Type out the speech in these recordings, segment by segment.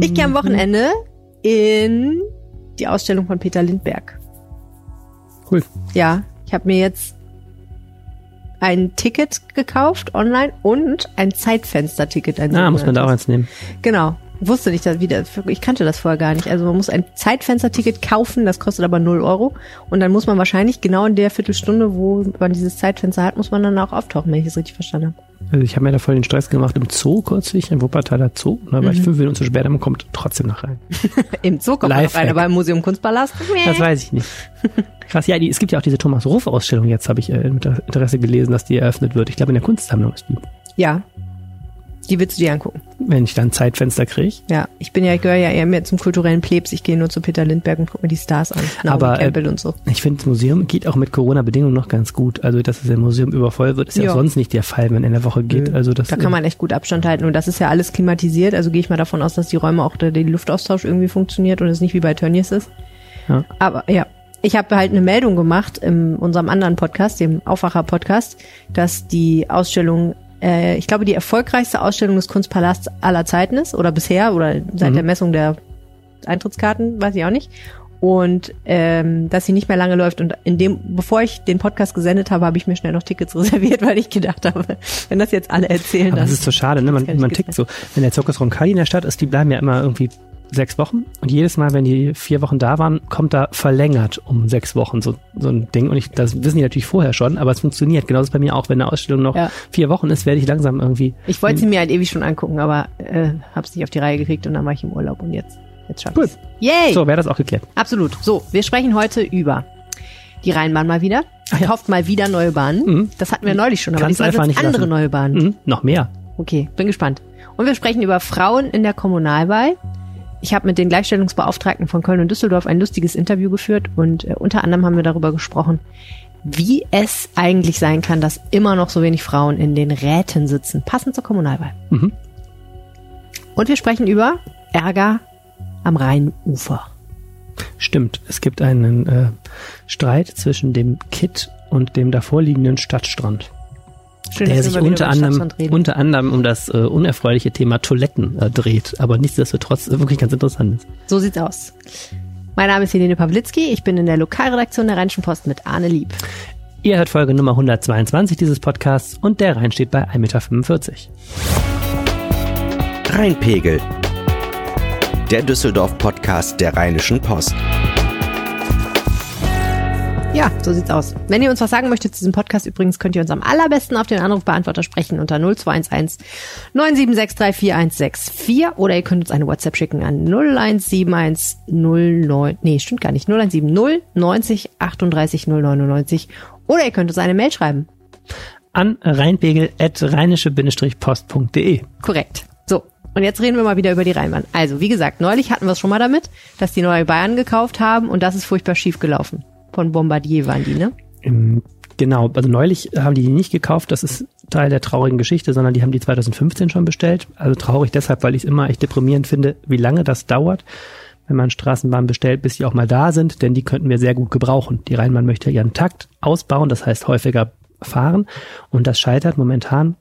Ich gehe am Wochenende in die Ausstellung von Peter Lindberg. Cool. Ja, ich habe mir jetzt ein Ticket gekauft online und ein Zeitfenster-Ticket. Ein Ah, muss man da auch eins nehmen. Genau. Wusste nicht, dass- wie das, ich kannte das vorher gar nicht. Also man muss ein Zeitfenster-Ticket kaufen, das kostet aber 0 Euro. Und dann muss man wahrscheinlich genau in der Viertelstunde, wo man dieses Zeitfenster hat, muss man dann auch auftauchen, wenn ich das richtig verstanden habe. Also ich habe mir da voll den Stress gemacht im Zoo kürzlich, im Wuppertaler Zoo. Da war ich fünf Minuten zu spät, man kommt trotzdem noch rein. Im Zoo kommt man noch rein, aber im Museum Kunstpalast. Das weiß ich nicht. Krass, ja, die, es gibt ja auch diese Thomas Ruff Ausstellung jetzt, habe ich äh, mit Interesse gelesen, dass die eröffnet wird. Ich glaube, in der Kunstsammlung ist die. Ja. Die willst du dir angucken. Wenn ich dann ein Zeitfenster kriege. Ja, ich bin ja, ich gehöre ja eher mehr zum kulturellen Plebs. Ich gehe nur zu Peter Lindbergh und gucke mir die Stars an. Naomi Aber, äh, Campbell und so. Ich finde, das Museum geht auch mit Corona-Bedingungen noch ganz gut. Also, dass es im Museum übervoll wird, ist ja, Ja. sonst nicht der Fall, wenn in der Woche geht. Also das Da kann man echt gut Abstand halten. Und das ist ja alles klimatisiert. Also gehe ich mal davon aus, dass die Räume auch der, der Luftaustausch irgendwie funktioniert und es nicht wie bei Tönnies ist. Ja. Aber ja, ich habe halt eine Meldung gemacht in unserem anderen Podcast, dem Aufwacher-Podcast, dass die Ausstellung, äh, ich glaube, die erfolgreichste Ausstellung des Kunstpalasts aller Zeiten ist oder bisher oder seit Mhm. der Messung der Eintrittskarten, weiß ich auch nicht. Und ähm, dass sie nicht mehr lange läuft. Und in dem, bevor ich den Podcast gesendet habe, habe ich mir schnell noch Tickets reserviert, weil ich gedacht habe, wenn das jetzt alle erzählen, Aber das ist so schade, ne? Man, man tickt so. Wenn der Zirkus Roncalli in der Stadt ist, die bleiben ja immer irgendwie sechs Wochen. Und jedes Mal, wenn die vier Wochen da waren, kommt da verlängert um sechs Wochen so, so ein Ding. Und ich, das wissen die natürlich vorher schon, aber es funktioniert. Genauso ist es bei mir auch, wenn eine Ausstellung noch Ja. vier Wochen ist, werde ich langsam irgendwie. Ich wollte sie mir halt ewig schon angucken, aber äh, hab's nicht auf die Reihe gekriegt und dann war ich im Urlaub und jetzt, jetzt schaff Cool. ich's. Yay! So, wäre das auch geklärt. Absolut. So, wir sprechen heute über die Rheinbahn mal wieder. Ach ja. Kauft mal wieder neue Bahnen. Mhm. Das hatten wir neulich schon, aber Kann's diesmal sind andere lassen. neue Bahnen. Mhm, noch mehr. Okay, bin gespannt. Und wir sprechen über Frauen in der Kommunalwahl. Ich habe mit den Gleichstellungsbeauftragten von Köln und Düsseldorf ein lustiges Interview geführt und äh, unter anderem haben wir darüber gesprochen, wie es eigentlich sein kann, dass immer noch so wenig Frauen in den Räten sitzen, passend zur Kommunalwahl. Mhm. Und wir sprechen über Ärger am Rheinufer. Stimmt. Es gibt einen äh, Streit zwischen dem Kitt und dem davorliegenden Stadtstrand. Schön, der sich unter anderem, unter anderem um das äh, unerfreuliche Thema Toiletten äh, dreht, aber nichtsdestotrotz äh, wirklich ganz interessant ist. So sieht's aus. Mein Name ist Helene Pawlitzki. Ich bin in der Lokalredaktion der Rheinischen Post mit Arne Lieb. Ihr hört Folge Nummer 122 dieses Podcasts und der Rhein steht bei 1,45 Meter. Rheinpegel. Der Düsseldorf-Podcast der Rheinischen Post. Ja, so sieht's aus. Wenn ihr uns was sagen möchtet zu diesem Podcast, übrigens könnt ihr uns am allerbesten auf den Anrufbeantworter sprechen unter 0211 976346164 oder ihr könnt uns eine WhatsApp schicken an 017109, nee, stimmt gar nicht, 0170 90 38 099 oder ihr könnt uns eine Mail schreiben. An rheinpegel.rheinische-post.de. Korrekt. So. Und jetzt reden wir mal wieder über die Rheinbahn. Also, wie gesagt, neulich hatten wir es schon mal damit, dass die neue Bayern gekauft haben und das ist furchtbar schief gelaufen. Von Bombardier waren die, ne? Genau, also neulich haben die die nicht gekauft, das ist Teil der traurigen Geschichte, sondern die haben die 2015 schon bestellt. Also traurig deshalb, weil ich es immer echt deprimierend finde, wie lange das dauert, wenn man Straßenbahnen bestellt, bis die auch mal da sind, denn die könnten wir sehr gut gebrauchen. Die Rheinbahn möchte ihren Takt ausbauen, das heißt häufiger fahren und das scheitert momentan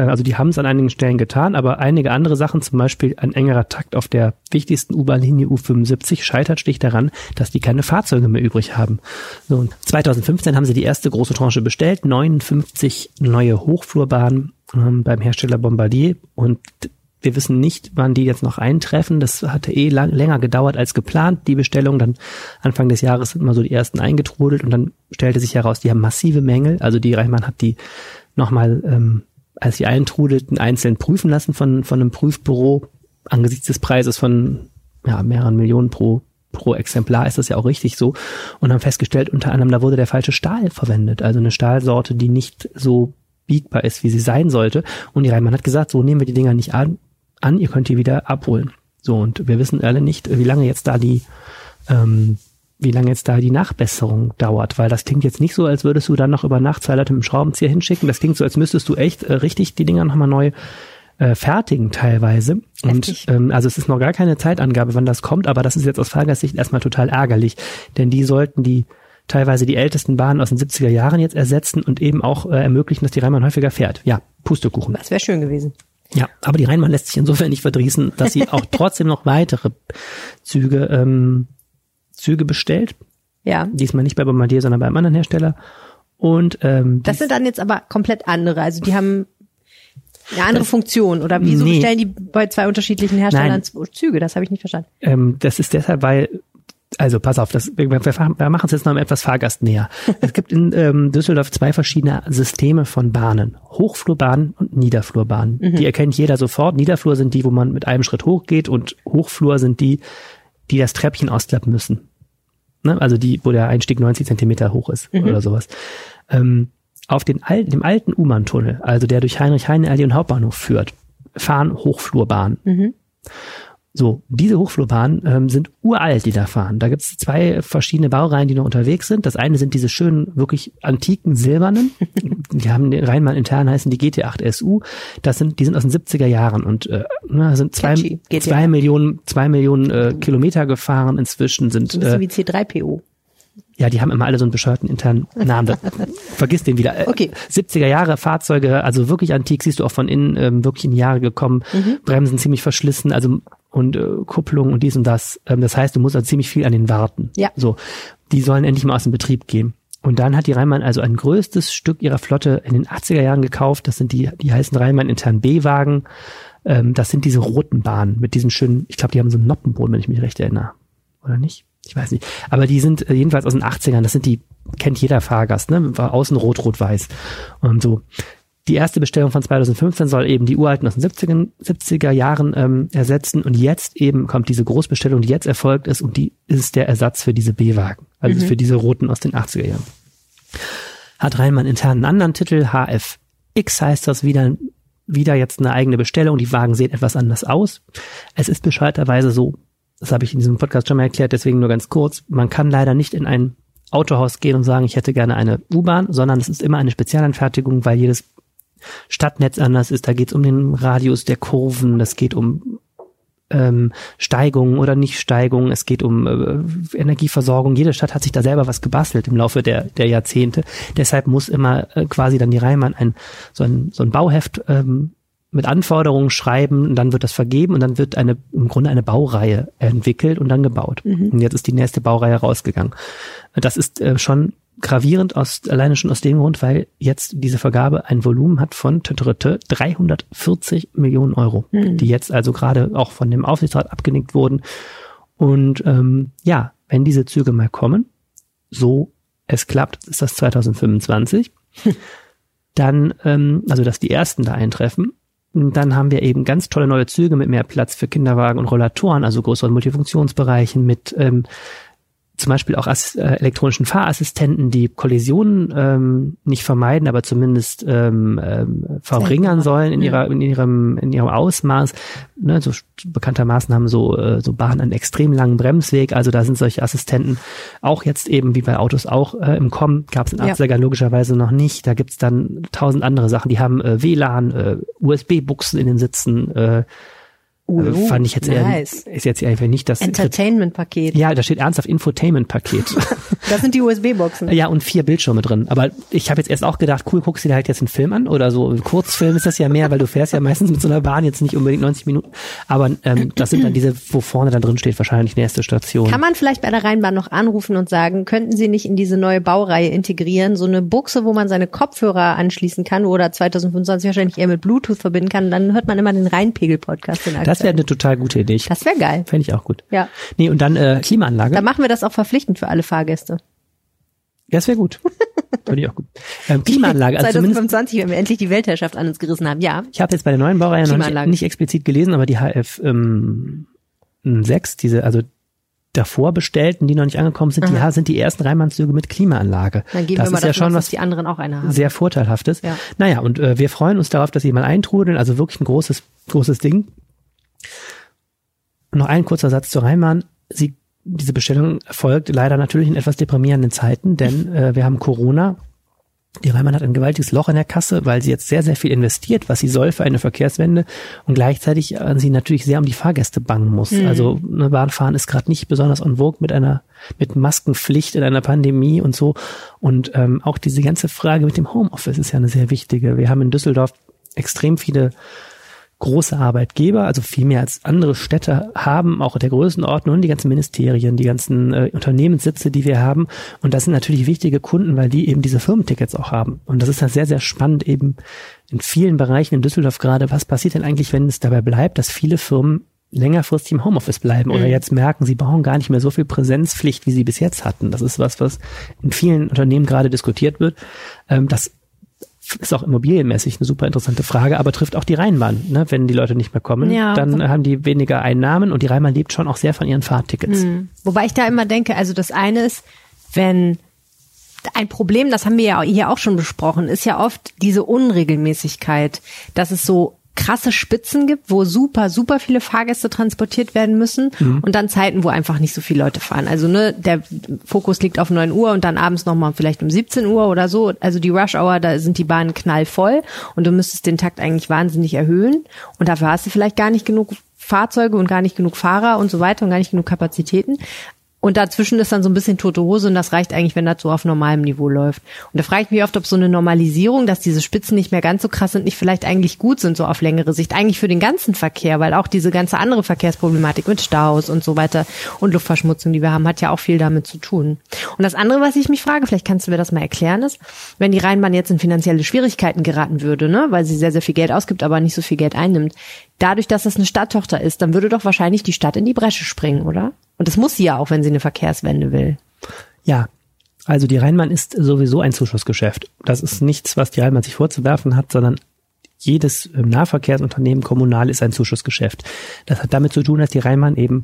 also die haben es an einigen Stellen getan, aber einige andere Sachen, zum Beispiel ein engerer Takt auf der wichtigsten U-Bahn-Linie U75, scheitert schlicht daran, dass die keine Fahrzeuge mehr übrig haben. So, und 2015 haben sie die erste große Tranche bestellt, 59 neue Hochflurbahnen ähm, beim Hersteller Bombardier und wir wissen nicht, wann die jetzt noch eintreffen. Das hatte eh lang, länger gedauert als geplant, die Bestellung. Dann Anfang des Jahres sind mal so die ersten eingetrudelt und dann stellte sich heraus, die haben massive Mängel. Also die Reichmann hat die nochmal ähm, als sie eintrudelten, einzeln prüfen lassen von, von einem Prüfbüro. Angesichts des Preises von ja, mehreren Millionen pro, pro Exemplar ist das ja auch richtig so. Und haben festgestellt, unter anderem, da wurde der falsche Stahl verwendet. Also eine Stahlsorte, die nicht so biegbar ist, wie sie sein sollte. Und die Reimann hat gesagt, so nehmen wir die Dinger nicht an, an ihr könnt die wieder abholen. So, und wir wissen alle nicht, wie lange jetzt da die ähm, wie lange jetzt da die Nachbesserung dauert, weil das klingt jetzt nicht so, als würdest du dann noch über Nacht zwei Leute mit dem Schraubenzieher hinschicken. Das klingt so, als müsstest du echt äh, richtig die Dinger nochmal neu äh, fertigen teilweise. Heftig. Und ähm, also es ist noch gar keine Zeitangabe, wann das kommt, aber das ist jetzt aus Fahrgastsicht erstmal total ärgerlich, denn die sollten die teilweise die ältesten Bahnen aus den 70er Jahren jetzt ersetzen und eben auch äh, ermöglichen, dass die Rheinbahn häufiger fährt. Ja, Pustekuchen. Das wäre schön gewesen. Ja, aber die Rheinbahn lässt sich insofern nicht verdrießen, dass sie auch trotzdem noch weitere Züge, ähm, Züge bestellt. Ja. Diesmal nicht bei Bombardier, sondern bei einem anderen Hersteller. Und ähm, Das sind dann jetzt aber komplett andere. Also die haben eine andere Funktion. Oder wieso Nee. bestellen die bei zwei unterschiedlichen Herstellern Züge? Das habe ich nicht verstanden. Ähm, das ist deshalb, weil, also pass auf, das, wir, wir, machen es jetzt noch etwas fahrgastnäher. es gibt in ähm, Düsseldorf zwei verschiedene Systeme von Bahnen. Hochflurbahnen und Niederflurbahnen. Die erkennt jeder sofort. Niederflur sind die, wo man mit einem Schritt hochgeht und Hochflur sind die, die das Treppchen ausklappen müssen. Ne? Also die, wo der Einstieg 90 Zentimeter hoch ist oder sowas. Ähm, auf den alten, dem alten U-Bahn-Tunnel, also der durch Heinrich-Heine-Allee und Hauptbahnhof führt, fahren Hochflurbahnen. So, diese Hochflurbahnen ähm, sind uralt, die da fahren. Da gibt's zwei verschiedene Baureihen, die noch unterwegs sind. Das eine sind diese schönen, wirklich antiken silbernen. die haben den Rheinbahn intern heißen die GT8 SU. Das sind, die sind aus den 70er Jahren und äh, na, sind zwei, Catchy, GT8. zwei Millionen, zwei Millionen äh, Kilometer gefahren. Inzwischen sind So äh, wie C3PO. ja, die haben immer alle so einen bescheuerten internen Namen. Vergiss den wieder. Äh, Okay. 70er Jahre Fahrzeuge, also wirklich antik, siehst du auch von innen ähm, wirklich in die Jahre gekommen. Bremsen ziemlich verschlissen, also und äh, Kupplung und dies und das. Ähm, das heißt, du musst also ziemlich viel an den warten. Ja. So, die sollen endlich mal aus dem Betrieb gehen. Und dann hat die Rheinbahn also ein größtes Stück ihrer Flotte in den 80er Jahren gekauft. Das sind die, die heißen Rheinbahn intern B-Wagen. Ähm, das sind diese roten Bahnen mit diesen schönen, ich glaube, die haben so einen Noppenboden, wenn ich mich recht erinnere. Oder nicht? Ich weiß nicht. Aber die sind äh, jedenfalls aus den 80ern. Das sind die, kennt jeder Fahrgast, ne? War außen rot, rot, weiß. Und so. Die erste Bestellung von 2015 soll eben die uralten aus den 70er, 70er Jahren ähm, ersetzen. Und jetzt eben kommt diese Großbestellung, die jetzt erfolgt ist. Und die ist der Ersatz für diese B-Wagen. Also für diese roten aus den 80er Jahren. Hat Rheinmann intern einen anderen Titel. HFX heißt das wieder, wieder jetzt eine eigene Bestellung. Die Wagen sehen etwas anders aus. Es ist bescheuerterweise so, das habe ich in diesem Podcast schon mal erklärt, deswegen nur ganz kurz, man kann leider nicht in ein Autohaus gehen und sagen, ich hätte gerne eine U-Bahn, sondern es ist immer eine Spezialanfertigung, weil jedes Stadtnetz anders ist. Da geht es um den Radius der Kurven, das geht um ähm, Steigungen oder Nichtsteigungen, es geht um äh, Energieversorgung. Jede Stadt hat sich da selber was gebastelt im Laufe der, der Jahrzehnte. Deshalb muss immer äh, quasi dann die Rheinbahn ein so ein, so ein Bauheft ähm, mit Anforderungen schreiben und dann wird das vergeben und dann wird eine im Grunde eine Baureihe entwickelt und dann gebaut. Und jetzt ist die nächste Baureihe rausgegangen. Das ist äh, schon gravierend aus alleine schon aus dem Grund, weil jetzt diese Vergabe ein Volumen hat von tü- tü- tü- 340 Millionen Euro, die jetzt also gerade auch von dem Aufsichtsrat abgenickt wurden. Und ähm, ja, wenn diese Züge mal kommen, so es klappt, ist das 2025 dann, ähm, also dass die ersten da eintreffen, dann haben wir eben ganz tolle neue Züge mit mehr Platz für Kinderwagen und Rollatoren, also größeren Multifunktionsbereichen mit ähm, zum Beispiel auch Ass äh, elektronischen Fahrassistenten, die Kollisionen ähm, nicht vermeiden, aber zumindest ähm, ähm, verringern sollen in Ja. ihrer in ihrem in ihrem Ausmaß. Ne, so bekanntermaßen haben so äh, so Bahnen einen extrem langen Bremsweg, also da sind solche Assistenten auch jetzt eben wie bei Autos auch äh, im Kommen. Gab es in Ja. 80er logischerweise noch nicht. Da gibt's dann tausend andere Sachen. Die haben äh, WLAN, äh, USB-Buchsen in den Sitzen. Äh, äh, fand ich jetzt nice. eher ist jetzt einfach nicht das Entertainment-Paket. ja, da steht ernsthaft Infotainment-Paket. Das sind die USB-Boxen. ja, und vier Bildschirme drin. Aber ich habe jetzt erst auch gedacht, cool, guckst du dir halt jetzt einen Film an oder so. Ein Kurzfilm ist das ja mehr, weil du fährst ja meistens mit so einer Bahn jetzt nicht unbedingt 90 Minuten. Aber ähm, das sind dann diese, wo vorne dann drin steht, wahrscheinlich nächste Station. Kann man vielleicht bei der Rheinbahn noch anrufen und sagen, könnten Sie nicht in diese neue Baureihe integrieren, so eine Buchse, wo man seine Kopfhörer anschließen kann oder 2025 wahrscheinlich eher mit Bluetooth verbinden kann, dann hört man immer den Rheinpegel-Podcast in das wäre eine total gute Idee. Das wäre geil. Fände ich auch gut. Ja. Nee, und dann äh, Klimaanlage. Dann machen wir das auch verpflichtend für alle Fahrgäste. Ja, das wäre gut. Fände ich auch gut. Ähm, Klimaanlage, also zumindest 2025, wenn wir endlich die Weltherrschaft an uns gerissen haben. Ja. Ich habe jetzt bei der neuen Baureihe noch nicht, nicht explizit gelesen, aber die HF ähm, 6, diese, also davor bestellten, die noch nicht angekommen sind, die Aha. sind die ersten Rheinbahnzüge mit Klimaanlage. Dann gehen das wir mal ist ja schon was die anderen auch eine haben. sehr vorteilhaftes. Ja. Naja, und äh, wir freuen uns darauf, dass sie mal eintrudeln, also wirklich ein großes, großes Ding. Noch ein kurzer Satz zur Rheinbahn. Sie, diese Bestellung erfolgt leider natürlich in etwas deprimierenden Zeiten, denn äh, wir haben Corona. Die Rheinbahn hat ein gewaltiges Loch in der Kasse, weil sie jetzt sehr, sehr viel investiert, was sie soll für eine Verkehrswende und gleichzeitig äh, sie natürlich sehr um die Fahrgäste bangen muss. Also eine Bahnfahren ist gerade nicht besonders on vogue mit einer mit Maskenpflicht in einer Pandemie und so. Und ähm, auch diese ganze Frage mit dem Homeoffice ist ja eine sehr wichtige. Wir haben in Düsseldorf extrem viele große Arbeitgeber, also viel mehr als andere Städte haben, auch der Größenordnung, die ganzen Ministerien, die ganzen äh, Unternehmenssitze, die wir haben. Und das sind natürlich wichtige Kunden, weil die eben diese Firmentickets auch haben. Und das ist ja sehr, sehr spannend eben in vielen Bereichen in Düsseldorf gerade. Was passiert denn eigentlich, wenn es dabei bleibt, dass viele Firmen längerfristig im Homeoffice bleiben mhm. oder jetzt merken, sie brauchen gar nicht mehr so viel Präsenzpflicht, wie sie bis jetzt hatten. Das ist was, was in vielen Unternehmen gerade diskutiert wird. Ähm, das ist auch immobilienmäßig eine super interessante Frage, aber trifft auch die Rheinbahn. Ne? Wenn die Leute nicht mehr kommen, ja. dann haben die weniger Einnahmen und die Rheinbahn lebt schon auch sehr von ihren Fahrtickets. Mhm. Wobei ich da immer denke, also das eine ist, wenn ein Problem, das haben wir ja hier auch schon besprochen, ist ja oft diese Unregelmäßigkeit, dass es so krasse Spitzen gibt, wo super, super viele Fahrgäste transportiert werden müssen mhm. und dann Zeiten, wo einfach nicht so viele Leute fahren. Also ne, der Fokus liegt auf neun Uhr und dann abends nochmal vielleicht um 17 Uhr oder so. Also die Rush Hour, da sind die Bahnen knallvoll und du müsstest den Takt eigentlich wahnsinnig erhöhen und dafür hast du vielleicht gar nicht genug Fahrzeuge und gar nicht genug Fahrer und so weiter und gar nicht genug Kapazitäten. Und dazwischen ist dann so ein bisschen tote Hose und das reicht eigentlich, wenn das so auf normalem Niveau läuft. Und da frage ich mich oft, ob so eine Normalisierung, dass diese Spitzen nicht mehr ganz so krass sind, nicht vielleicht eigentlich gut sind, so auf längere Sicht. Eigentlich für den ganzen Verkehr, weil auch diese ganze andere Verkehrsproblematik mit Staus und so weiter und Luftverschmutzung, die wir haben, hat ja auch viel damit zu tun. Und das andere, was ich mich frage, vielleicht kannst du mir das mal erklären, ist, wenn die Rheinbahn jetzt in finanzielle Schwierigkeiten geraten würde, ne, weil sie sehr, sehr viel Geld ausgibt, aber nicht so viel Geld einnimmt, dadurch, dass das eine Stadttochter ist, dann würde doch wahrscheinlich die Stadt in die Bresche springen, oder? Und das muss sie ja auch, wenn sie eine Verkehrswende will. Ja, also die Rheinbahn ist sowieso ein Zuschussgeschäft. Das ist nichts, was die Rheinbahn sich vorzuwerfen hat, sondern jedes ähm, Nahverkehrsunternehmen kommunal ist ein Zuschussgeschäft. Das hat damit zu tun, dass die Rheinbahn eben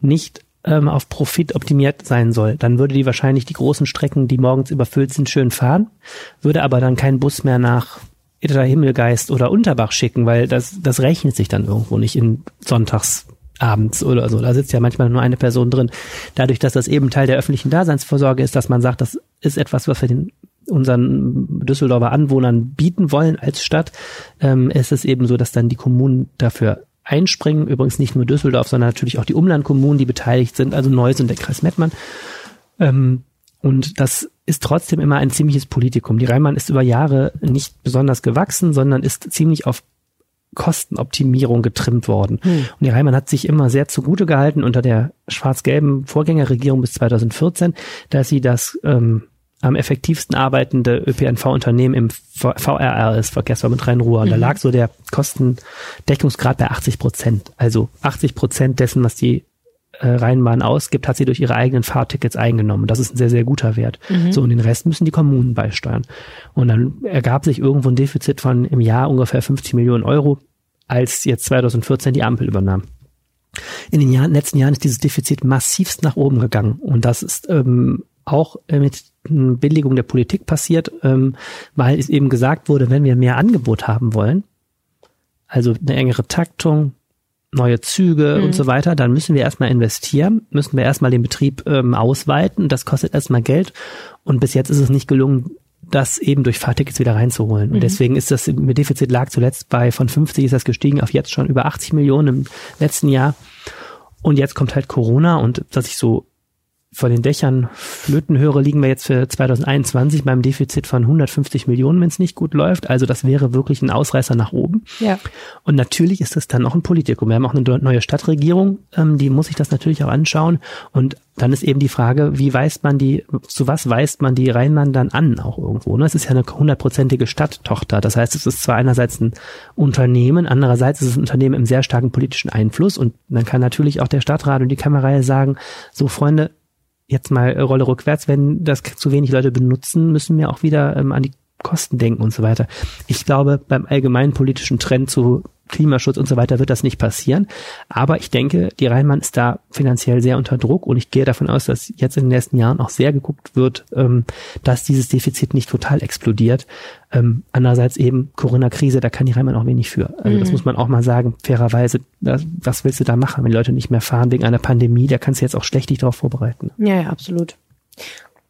nicht ähm, auf Profit optimiert sein soll. Dann würde die wahrscheinlich die großen Strecken, die morgens überfüllt sind, schön fahren, würde aber dann keinen Bus mehr nach Itterter Himmelgeist oder Unterbach schicken, weil das, das rechnet sich dann irgendwo nicht in Sonntags abends oder so. Da sitzt ja manchmal nur eine Person drin. Dadurch, dass das eben Teil der öffentlichen Daseinsvorsorge ist, dass man sagt, das ist etwas, was wir den unseren Düsseldorfer Anwohnern bieten wollen als Stadt, ähm, ist es eben so, dass dann die Kommunen dafür einspringen. Übrigens nicht nur Düsseldorf, sondern natürlich auch die Umlandkommunen, die beteiligt sind, also Neuss und der Kreis Mettmann. Ähm, und das ist trotzdem immer ein ziemliches Politikum. Die Rheinbahn ist über Jahre nicht besonders gewachsen, sondern ist ziemlich auf Kostenoptimierung getrimmt worden. Hm. Und die Reimann hat sich immer sehr zugute gehalten unter der schwarz-gelben Vorgängerregierung bis 2014, dass sie das ähm, am effektivsten arbeitende ÖPNV-Unternehmen im VRR ist, Verkehrsverbund Rhein-Ruhr. Mhm. Da lag so der Kostendeckungsgrad bei 80 Prozent. Also 80 Prozent dessen, was die äh, Rheinbahn ausgibt, hat sie durch ihre eigenen Fahrtickets eingenommen. Das ist ein sehr, sehr guter Wert. Mhm. So, und den Rest müssen die Kommunen beisteuern. Und dann ergab sich irgendwo ein Defizit von im Jahr ungefähr 50 Millionen Euro, als jetzt 2014 die Ampel übernahm. In den Jahren, letzten Jahren ist dieses Defizit massivst nach oben gegangen. Und das ist ähm, auch mit Billigung der Politik passiert, ähm, weil es eben gesagt wurde, wenn wir mehr Angebot haben wollen, also eine engere Taktung, neue Züge mhm. und so weiter, dann müssen wir erstmal investieren, müssen wir erstmal den Betrieb ähm, ausweiten. Das kostet erstmal Geld. Und bis jetzt ist es nicht gelungen, das eben durch Fahrtickets wieder reinzuholen. Und mhm. deswegen ist das Defizit lag zuletzt bei von 50 ist das gestiegen auf jetzt schon über 80 Millionen im letzten Jahr. Und jetzt kommt halt Corona und dass ich so von den Dächern flöten höre, liegen wir jetzt für 2021 beim Defizit von 150 Millionen, wenn es nicht gut läuft. Also das wäre wirklich ein Ausreißer nach oben. Ja. Und natürlich ist das dann auch ein Politikum. Wir haben auch eine neue Stadtregierung, ähm, die muss sich das natürlich auch anschauen. Und dann ist eben die Frage, wie weist man die, zu was weist man die Rheinland dann an auch irgendwo? Ne? Es ist ja eine hundertprozentige Stadttochter. Das heißt, es ist zwar einerseits ein Unternehmen, andererseits ist es ein Unternehmen im sehr starken politischen Einfluss. Und dann kann natürlich auch der Stadtrat und die Kammerreihe sagen, so Freunde, jetzt mal äh, Rolle rückwärts, wenn das zu wenig Leute benutzen, müssen wir auch wieder ähm, an die Kosten denken und so weiter. Ich glaube, beim allgemeinen politischen Trend zu Klimaschutz und so weiter wird das nicht passieren. Aber ich denke, die Rheinbahn ist da finanziell sehr unter Druck und ich gehe davon aus, dass jetzt in den nächsten Jahren auch sehr geguckt wird, ähm, dass dieses Defizit nicht total explodiert. Ähm, andererseits eben Corona-Krise, da kann die Rheinbahn auch wenig für. Also mhm. das muss man auch mal sagen, fairerweise, was willst du da machen, wenn Leute nicht mehr fahren wegen einer Pandemie, da kannst du jetzt auch schlecht dich darauf vorbereiten. Ja, ja, absolut.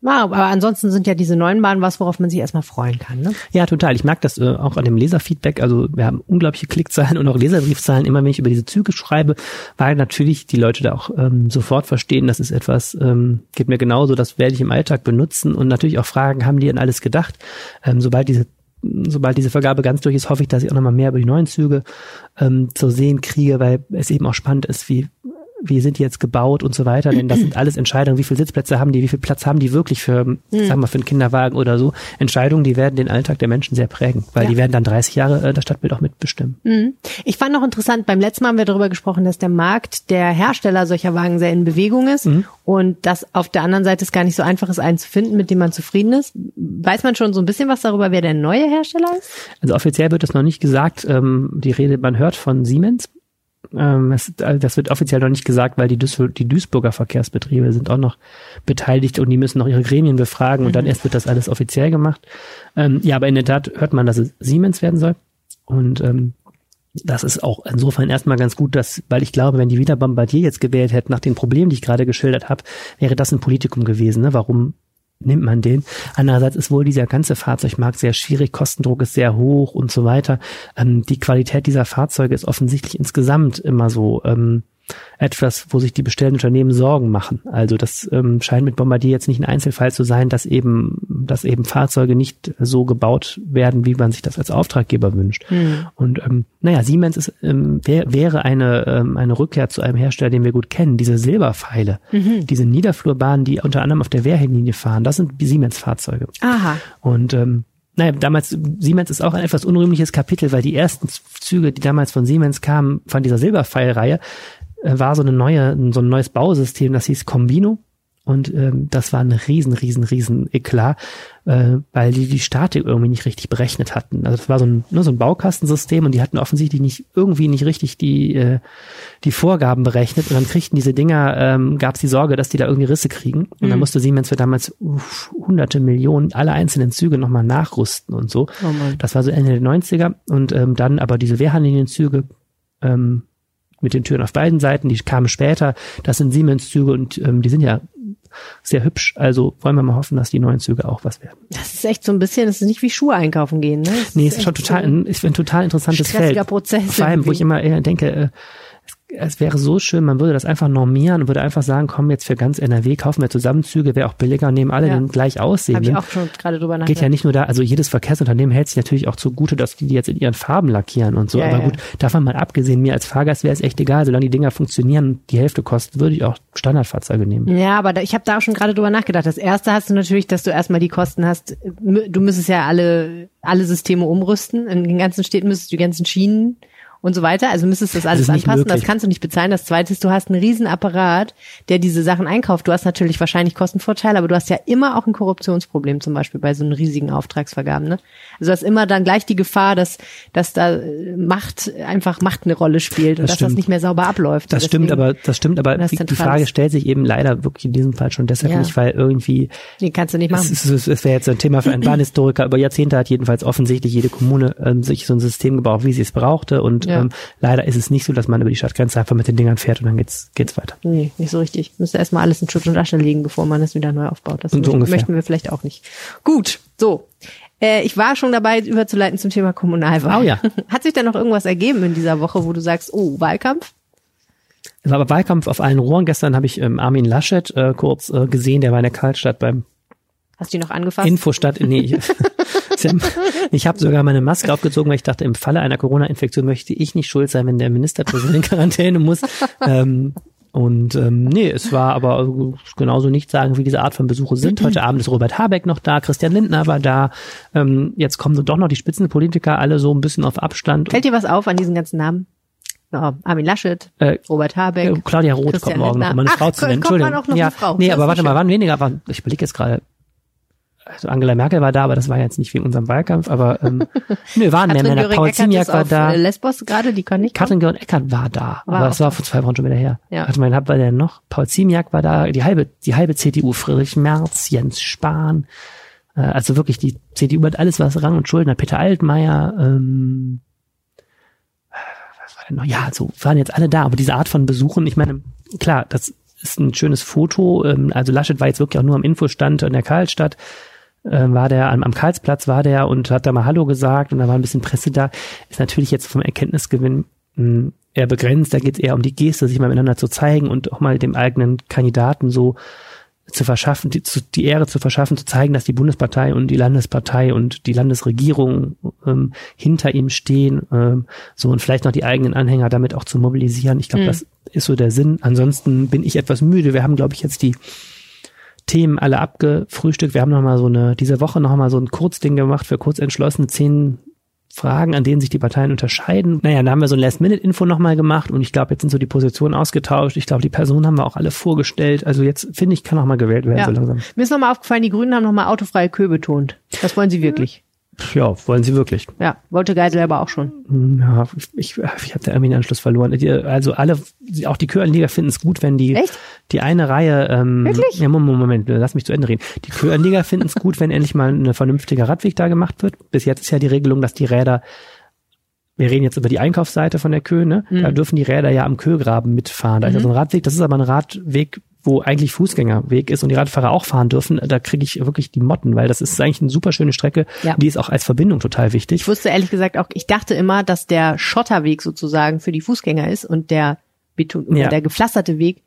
Ja, aber ansonsten sind ja diese neuen Bahnen was, worauf man sich erstmal freuen kann. Ne? Ja, total. Ich mag das äh, auch an dem Leserfeedback. Also wir haben unglaubliche Klickzahlen und auch Leserbriefzahlen. Immer wenn ich über diese Züge schreibe, weil natürlich die Leute da auch ähm, sofort verstehen, das ist etwas, ähm, geht mir genauso, das werde ich im Alltag benutzen und natürlich auch fragen, haben die an alles gedacht? Ähm, sobald diese sobald diese Vergabe ganz durch ist, hoffe ich, dass ich auch nochmal mehr über die neuen Züge ähm, zu sehen kriege, weil es eben auch spannend ist, wie wie sind die jetzt gebaut und so weiter, denn das sind alles Entscheidungen, wie viele Sitzplätze haben die, wie viel Platz haben die wirklich für, mhm. sagen wir für einen Kinderwagen oder so. Entscheidungen, die werden den Alltag der Menschen sehr prägen, weil ja. die werden dann 30 Jahre äh, das Stadtbild auch mitbestimmen. Mhm. Ich fand noch interessant, beim letzten Mal haben wir darüber gesprochen, dass der Markt der Hersteller solcher Wagen sehr in Bewegung ist mhm. und dass auf der anderen Seite es gar nicht so einfach ist, einen zu finden, mit dem man zufrieden ist. Weiß man schon so ein bisschen was darüber, wer der neue Hersteller ist? Also offiziell wird das noch nicht gesagt. Ähm, die Rede, man hört von Siemens ähm, das, äh, das, wird offiziell noch nicht gesagt, weil die, Duis die Duisburger Verkehrsbetriebe sind auch noch beteiligt und die müssen noch ihre Gremien befragen und mhm. dann erst wird das alles offiziell gemacht. Ähm, ja, aber in der Tat hört man, dass es Siemens werden soll. Und ähm, das ist auch insofern erstmal ganz gut, dass, weil ich glaube, wenn die wieder Bombardier jetzt gewählt hätten, nach den Problemen, die ich gerade geschildert habe, wäre das ein Politikum gewesen. Ne? Warum nimmt man den. Andererseits ist wohl dieser ganze Fahrzeugmarkt sehr schwierig, Kostendruck ist sehr hoch und so weiter. Ähm, die Qualität dieser Fahrzeuge ist offensichtlich insgesamt immer so ähm, etwas, wo sich die bestellenden Unternehmen Sorgen machen. Also das ähm, scheint mit Bombardier jetzt nicht ein Einzelfall zu sein, dass eben, dass eben Fahrzeuge nicht so gebaut werden, wie man sich das als Auftraggeber wünscht. Mhm. Und ähm, naja, Siemens ist, ähm, wär, wäre eine, ähm, eine Rückkehr zu einem Hersteller, den wir gut kennen. Diese Silberpfeile, mhm. diese Niederflurbahnen, die unter anderem auf der Wehrlinie fahren, das sind Siemens-Fahrzeuge. Aha. Und ähm, naja, damals, Siemens ist auch ein etwas unrühmliches Kapitel, weil die ersten Züge, die damals von Siemens kamen, von dieser Silberpfeilreihe, war so eine neue, so ein neues Bausystem, das hieß Combino. Und ähm, das war ein riesen, riesen, riesen Eklat, äh, weil die die Statik irgendwie nicht richtig berechnet hatten. Also das war so ein, nur so ein Baukastensystem und die hatten offensichtlich nicht irgendwie nicht richtig die äh, die Vorgaben berechnet und dann kriegten diese Dinger, ähm, gab es die Sorge, dass die da irgendwie Risse kriegen und mhm. dann musste Siemens für damals uff, hunderte Millionen alle einzelnen Züge nochmal nachrüsten und so. Oh das war so Ende der 90er und ähm, dann aber diese Wehrhanlinienzüge ähm, mit den Türen auf beiden Seiten, die kamen später. Das sind Siemens-Züge und ähm, die sind ja sehr hübsch. Also wollen wir mal hoffen, dass die neuen Züge auch was werden. Das ist echt so ein bisschen, das ist nicht wie Schuhe einkaufen gehen. Ne? Das nee, ist, ist schon total, so ich finde total interessantes Feld. Prozess. Vor allem, wo ich immer eher denke, äh, es wäre so schön, man würde das einfach normieren und würde einfach sagen, komm jetzt für ganz NRW, kaufen wir Zusammenzüge, wäre auch billiger, nehmen alle ja. den gleich aussehen. Habe ich auch schon gerade drüber nachgedacht. Geht ja nicht nur da, also jedes Verkehrsunternehmen hält sich natürlich auch zugute, dass die jetzt in ihren Farben lackieren und so. Ja, Aber ja. gut, davon mal abgesehen, mir als Fahrgast wäre es echt egal, solange die Dinger funktionieren, die Hälfte kosten, würde ich auch Standardfahrzeuge nehmen. Ja, aber da, ich habe da auch schon gerade drüber nachgedacht. Das erste hast du natürlich, dass du erstmal die Kosten hast. Du müsstest ja alle, alle Systeme umrüsten. In den ganzen Städten müsstest du die ganzen Schienen und so weiter. Also müsstest das alles das anpassen. Möglich. Das kannst du nicht bezahlen. Das zweite ist, du hast einen riesen Apparat, der diese Sachen einkauft. Du hast natürlich wahrscheinlich Kostenvorteile, aber du hast ja immer auch ein Korruptionsproblem, zum Beispiel bei so einem riesigen Auftragsvergaben. Ne? Also du hast immer dann gleich die Gefahr, dass, dass da Macht einfach Macht eine Rolle spielt und das dass stimmt. das nicht mehr sauber abläuft. Das stimmt, aber das stimmt, aber die, die Frage stellt sich eben leider wirklich in diesem Fall schon deshalb ja. nicht, weil irgendwie die kannst du nicht machen. Es, es, es wäre jetzt ein Thema für einen Bahnhistoriker. Über Jahrzehnte hat jedenfalls offensichtlich jede Kommune ähm, sich so ein System gebaut, wie sie es brauchte und ja. ähm, leider ist es nicht so, dass man über die Stadtgrenze einfach mit den Dingern fährt und dann geht's, geht's weiter. Nee, nicht so richtig. Müsste erstmal alles in Schutt und Asche legen, bevor man es wieder neu aufbaut. Das so möchten, möchten wir vielleicht auch nicht. Gut, so. Äh, ich war schon dabei, überzuleiten zum Thema Kommunalwahl. Oh ja. Hat sich da noch irgendwas ergeben in dieser Woche, wo du sagst, oh, Wahlkampf? Es war aber Wahlkampf auf allen Rohren. Gestern habe ich ähm, Armin Laschet äh, kurz äh, gesehen, der war in der Kaltstadt beim Hast du die noch angefasst? Infostadt, nee, ich, ich habe sogar meine Maske aufgezogen, weil ich dachte, im Falle einer Corona-Infektion möchte ich nicht schuld sein, wenn der Ministerpräsident in Quarantäne muss. ähm, und ähm, nee, es war aber genauso nicht sagen, wie diese Art von Besuche sind. Heute Abend ist Robert Habeck noch da, Christian Lindner war da. Ähm, jetzt kommen doch noch die Spitzenpolitiker alle so ein bisschen auf Abstand. Fällt dir was auf an diesen ganzen Namen? Oh, Armin Laschet, äh, Robert Habeck, äh, Claudia Roth Christian kommt morgen Lindner. noch, um eine Ach, Frau zu nennen. Entschuldigung. Noch ja, eine Frau. nee, aber warte mal, waren weniger, waren, ich überlege jetzt gerade, also Angela Merkel war da, aber das war jetzt nicht wegen unserem Wahlkampf, aber ähm, nö, waren mehr Männer. Paul Ziemiak war da. Äh, Lesbos gerade, die kann nicht. Katrin Göring Eckert war da, war aber das war vor zwei Wochen schon wieder her. Ja. Warte mal, war der noch? Paul Ziemiak war da, die halbe, die halbe CDU, Friedrich Merz, Jens Spahn, äh, also wirklich die CDU hat alles, was Rang und Schulden hat. Peter Altmaier, ähm, was war denn noch? Ja, so waren jetzt alle da, aber diese Art von Besuchen, ich meine, klar, das ist ein schönes Foto. Ähm, also Laschet war jetzt wirklich auch nur am Infostand in der Karlstadt war der am, am Karlsplatz war der und hat da mal Hallo gesagt und da war ein bisschen Presse da. Ist natürlich jetzt vom Erkenntnisgewinn mh, hm, eher begrenzt. Da geht es eher um die Geste, sich mal miteinander zu zeigen und auch mal dem eigenen Kandidaten so zu verschaffen, die, zu, die Ehre zu verschaffen, zu zeigen, dass die Bundespartei und die Landespartei und die Landesregierung ähm, hinter ihm stehen, ähm, so und vielleicht noch die eigenen Anhänger damit auch zu mobilisieren. Ich glaube, mhm. das ist so der Sinn. Ansonsten bin ich etwas müde. Wir haben, glaube ich, jetzt die Themen alle abgefrühstückt. Wir haben noch mal so eine, diese Woche noch mal so ein Kurzding gemacht für kurz entschlossene zehn Fragen, an denen sich die Parteien unterscheiden. Naja, da haben wir so ein Last-Minute-Info nochmal gemacht und ich glaube, jetzt sind so die Positionen ausgetauscht. Ich glaube, die Personen haben wir auch alle vorgestellt. Also jetzt, finde ich, kann auch mal gewählt werden ja. so langsam. Mir ist nochmal aufgefallen, die Grünen haben nochmal autofreie Kö betont. Das wollen sie wirklich. Ja, wollen sie wirklich. Ja, wollte Geisel aber auch schon. Hm, ja, ich, ich habe da irgendwie den Anschluss verloren. Also alle, auch die Köhrenliga finden es gut, wenn die Echt? die eine Reihe. Ähm, Wirklich? Ja, Moment, Moment, lass mich zu Ende reden. Die Köhrenliga finden es gut, wenn endlich mal ein vernünftiger Radweg da gemacht wird. Bis jetzt ist ja die Regelung, dass die Räder wir reden jetzt über die Einkaufsseite von der Kö, ne? Mhm. Da dürfen die Räder ja am Kögraben mitfahren. Da ist ja mhm. so ein Radweg, das ist aber ein Radweg, wo eigentlich Fußgängerweg ist und die Radfahrer auch fahren dürfen, da kriege ich wirklich die Motten, weil das ist eigentlich eine super schöne Strecke. Ja. Die ist auch als Verbindung total wichtig. Ich wusste ehrlich gesagt auch, ich dachte immer, dass der Schotterweg sozusagen für die Fußgänger ist und der Beton, ja. der gepflasterte Weg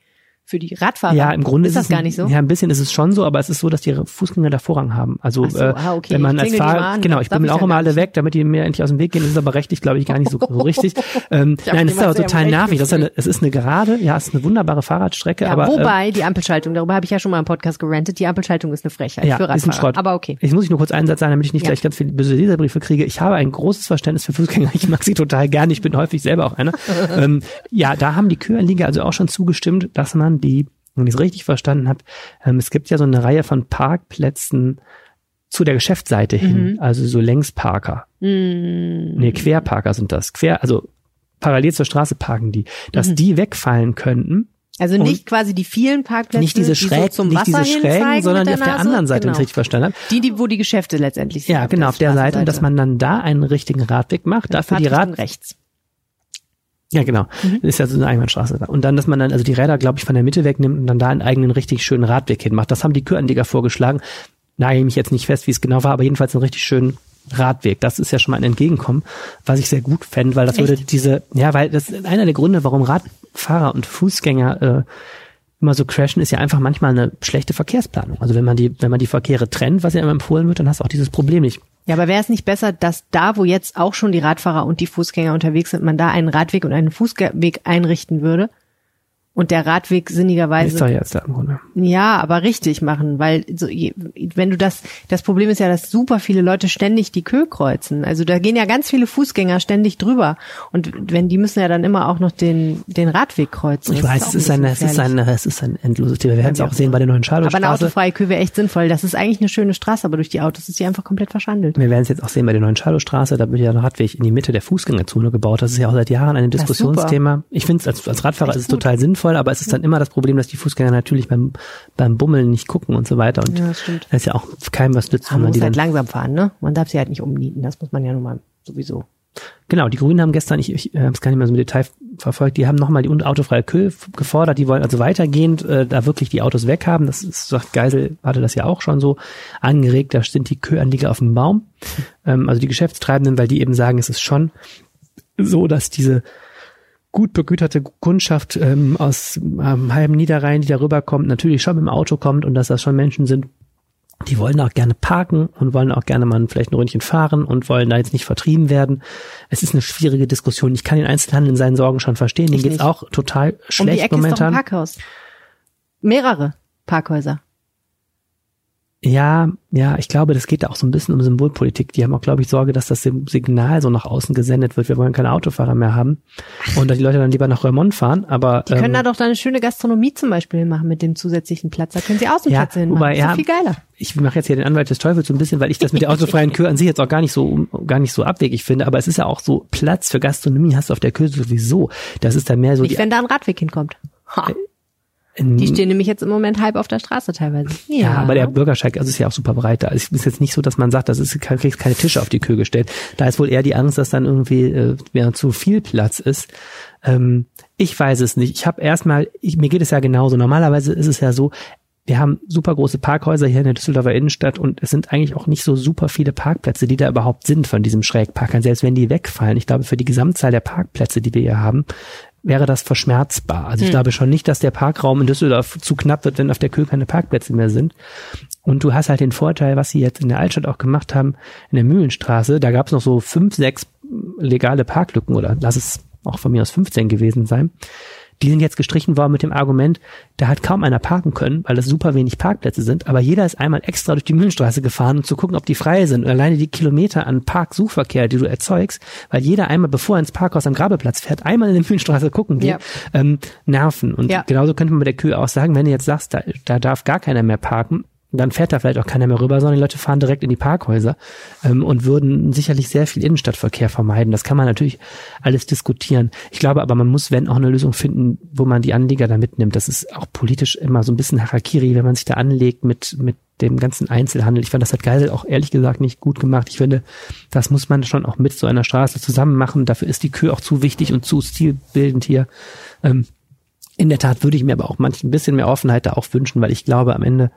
für die Radfahrer. Ja, im Grunde ist, das gar nicht so. Ja, ein bisschen ist es schon so, aber es ist so, dass die Fußgänger da Vorrang haben. Also so, äh, ah, okay. wenn man als Fahrer, genau, ich bin auch immer alle weg, damit die mir endlich aus dem Weg gehen. Das ist aber rechtlich, glaube ich, gar nicht so, so richtig. Ähm, nein, es ist aber total nervig. Das ist eine, es ist eine gerade, ja, es ist eine wunderbare Fahrradstrecke. Ja, aber wobei äh, die Ampelschaltung, darüber habe ich ja schon mal im Podcast gerantet. Die Ampelschaltung ist eine Frechheit ja, für Radfahrer. Ist ein Schrott. Aber okay. Jetzt muss ich nur kurz einen Satz sagen, damit ich nicht ja. gleich ganz viele böse Leserbriefe kriege. Ich habe ein großes Verständnis für Fußgänger. Ich mag sie total gerne. Ich bin häufig selber auch einer. ähm, ja, da haben die Kühlerliga also auch schon zugestimmt, dass man die wenn ich es richtig verstanden habe, ähm, es gibt ja so eine Reihe von Parkplätzen zu der Geschäftsseite hin, mhm. also so Längsparker. Mhm. Nee, Querparker sind das. Quer, also parallel zur Straße parken die, dass mhm. die wegfallen könnten. Also nicht quasi die vielen Parkplätze, nicht diese schräg, die so zum nicht diese schrägen, sondern die auf der anderen Seite, genau. wenn ich richtig verstanden habe. Die, die, wo die Geschäfte letztendlich sind. Ja, genau, auf der Seite und dass man dann da einen richtigen Radweg macht, dafür die Rad rechts. Ja, genau. Mhm. Ist ja so eine Einbahnstraße. Und dann, dass man dann also die Räder, glaube ich, von der Mitte wegnimmt und dann da einen eigenen richtig schönen Radweg hinmacht. Das haben die Küranleger vorgeschlagen. Nagel mich jetzt nicht fest, wie es genau war, aber jedenfalls einen richtig schönen Radweg. Das ist ja schon mal ein Entgegenkommen, was ich sehr gut fände, weil das Echt? würde diese, ja, weil das ist einer der Gründe, warum Radfahrer und Fußgänger äh, immer so crashen, ist ja einfach manchmal eine schlechte Verkehrsplanung. Also wenn man die, wenn man die Verkehre trennt, was ja immer empfohlen wird, dann hast du auch dieses Problem nicht. Ja, aber wäre es nicht besser, dass da, wo jetzt auch schon die Radfahrer und die Fußgänger unterwegs sind, man da einen Radweg und einen Fußweg einrichten würde? Und der Radweg sinnigerweise. Ist doch jetzt da im Grunde. Ja, aber richtig machen, weil so, wenn du das, das Problem ist ja, dass super viele Leute ständig die Kö kreuzen. Also da gehen ja ganz viele Fußgänger ständig drüber und wenn die müssen ja dann immer auch noch den den Radweg kreuzen. Ich weiß, es ist, ein, es ist ein, es ist ein endloses Thema. Wir werden es auch sehen bei der neuen Schadowstraße. Aber eine autofreie Kö wäre echt sinnvoll. Das ist eigentlich eine schöne Straße, aber durch die Autos ist sie einfach komplett verschandelt. Wir werden es jetzt auch sehen bei der neuen Schadowstraße. Da wird ja ein Radweg in die Mitte der Fußgängerzone gebaut. Das ist ja auch seit Jahren ein Diskussionsthema. Ich finde es als, als Radfahrer ist es total sinnvoll, aber es ist dann immer das Problem, dass die Fußgänger natürlich beim, beim Bummeln nicht gucken und so weiter. Und ja, das, stimmt. das ist ja auch keinem was nützt. Man muss halt langsam fahren, ne? Man darf sie halt nicht umnieten. Das muss man ja nun mal sowieso. Genau, die Grünen haben gestern, ich, ich äh, habe es gar nicht mehr so im Detail verfolgt, die haben nochmal die autofreie Kö gefordert, die wollen also weitergehend äh, da wirklich die Autos weghaben. Das ist, sagt Geisel, hatte das ja auch schon so angeregt, da sind die Kö-Anlieger auf dem Baum. Ähm, also die Geschäftstreibenden, weil die eben sagen, es ist schon so, dass diese gut begüterte Kundschaft ähm, aus ähm, halben Niederrhein, die darüber kommt, natürlich schon mit dem Auto kommt und dass das schon Menschen sind, die wollen auch gerne parken und wollen auch gerne mal vielleicht ein Ründchen fahren und wollen da jetzt nicht vertrieben werden. Es ist eine schwierige Diskussion. Ich kann den Einzelhandel in seinen Sorgen schon verstehen. Den geht's auch total schlecht um die Ecke momentan. Ist doch ein Parkhaus. Mehrere Parkhäuser. Ja, ja, ich glaube, das geht da auch so ein bisschen um Symbolpolitik. Die haben auch, glaube ich, Sorge, dass das Signal so nach außen gesendet wird. Wir wollen keine Autofahrer mehr haben. Und dass die Leute dann lieber nach Remont fahren. Aber die können ähm, da doch dann eine schöne Gastronomie zum Beispiel machen mit dem zusätzlichen Platz. Da können sie Außenplätze ja, hinmachen. ja, ist viel geiler. Ich mache jetzt hier den Anwalt des Teufels so ein bisschen, weil ich das mit der autofreien Kür an sich jetzt auch gar nicht so gar nicht so abwegig finde. Aber es ist ja auch so Platz für Gastronomie hast du auf der Kür sowieso. Das ist dann mehr so. Nicht, wenn da ein Radweg hinkommt. Ha. Die stehen nämlich jetzt im Moment halb auf der Straße teilweise. Ja, ja aber der Bürgersteig also ist ja auch super breit da. Es ist jetzt nicht so, dass man sagt, das ist kriegst keine Tische auf die Kühe gestellt. Da ist wohl eher die Angst, dass dann irgendwie äh, zu viel Platz ist. Ähm, ich weiß es nicht. Ich habe erstmal, ich, mir geht es ja genauso. Normalerweise ist es ja so, wir haben super große Parkhäuser hier in der Düsseldorfer Innenstadt und es sind eigentlich auch nicht so super viele Parkplätze, die da überhaupt sind von diesem Schrägparkern. Selbst wenn die wegfallen, ich glaube, für die Gesamtzahl der Parkplätze, die wir hier haben, wäre das verschmerzbar. Also ich Hm. glaube schon nicht, dass der Parkraum in Düsseldorf zu knapp wird, wenn auf der Kühe keine Parkplätze mehr sind. Und du hast halt den Vorteil, was sie jetzt in der Altstadt auch gemacht haben, in der Mühlenstraße, da gab es noch so fünf, sechs legale Parklücken oder lass es auch von mir aus 15 gewesen sein. Die sind jetzt gestrichen worden mit dem Argument, da hat kaum einer parken können, weil es super wenig Parkplätze sind, aber jeder ist einmal extra durch die Mühlenstraße gefahren, um zu gucken, ob die frei sind. Und alleine die Kilometer an Parksuchverkehr, die du erzeugst, weil jeder einmal, bevor er ins Parkhaus am Grabeplatz fährt, einmal in die Mühlenstraße gucken geht, Ja. ähm, nerven. Und Ja. genauso könnte man bei der Kühe auch sagen, wenn du jetzt sagst, da, da darf gar keiner mehr parken, dann fährt da vielleicht auch keiner mehr rüber, sondern die Leute fahren direkt in die Parkhäuser ähm, und würden sicherlich sehr viel Innenstadtverkehr vermeiden. Das kann man natürlich alles diskutieren. Ich glaube aber, man muss, wenn auch eine Lösung finden, wo man die Anlieger da mitnimmt. Das ist auch politisch immer so ein bisschen Harakiri, wenn man sich da anlegt mit, mit dem ganzen Einzelhandel. Ich fand, das hat Geisel auch ehrlich gesagt nicht gut gemacht. Ich finde, das muss man schon auch mit so einer Straße zusammen machen. Dafür ist die Kühe auch zu wichtig und zu stilbildend hier. Ähm, in der Tat würde ich mir aber auch manchmal ein bisschen mehr Offenheit da auch wünschen, weil ich glaube, am Ende,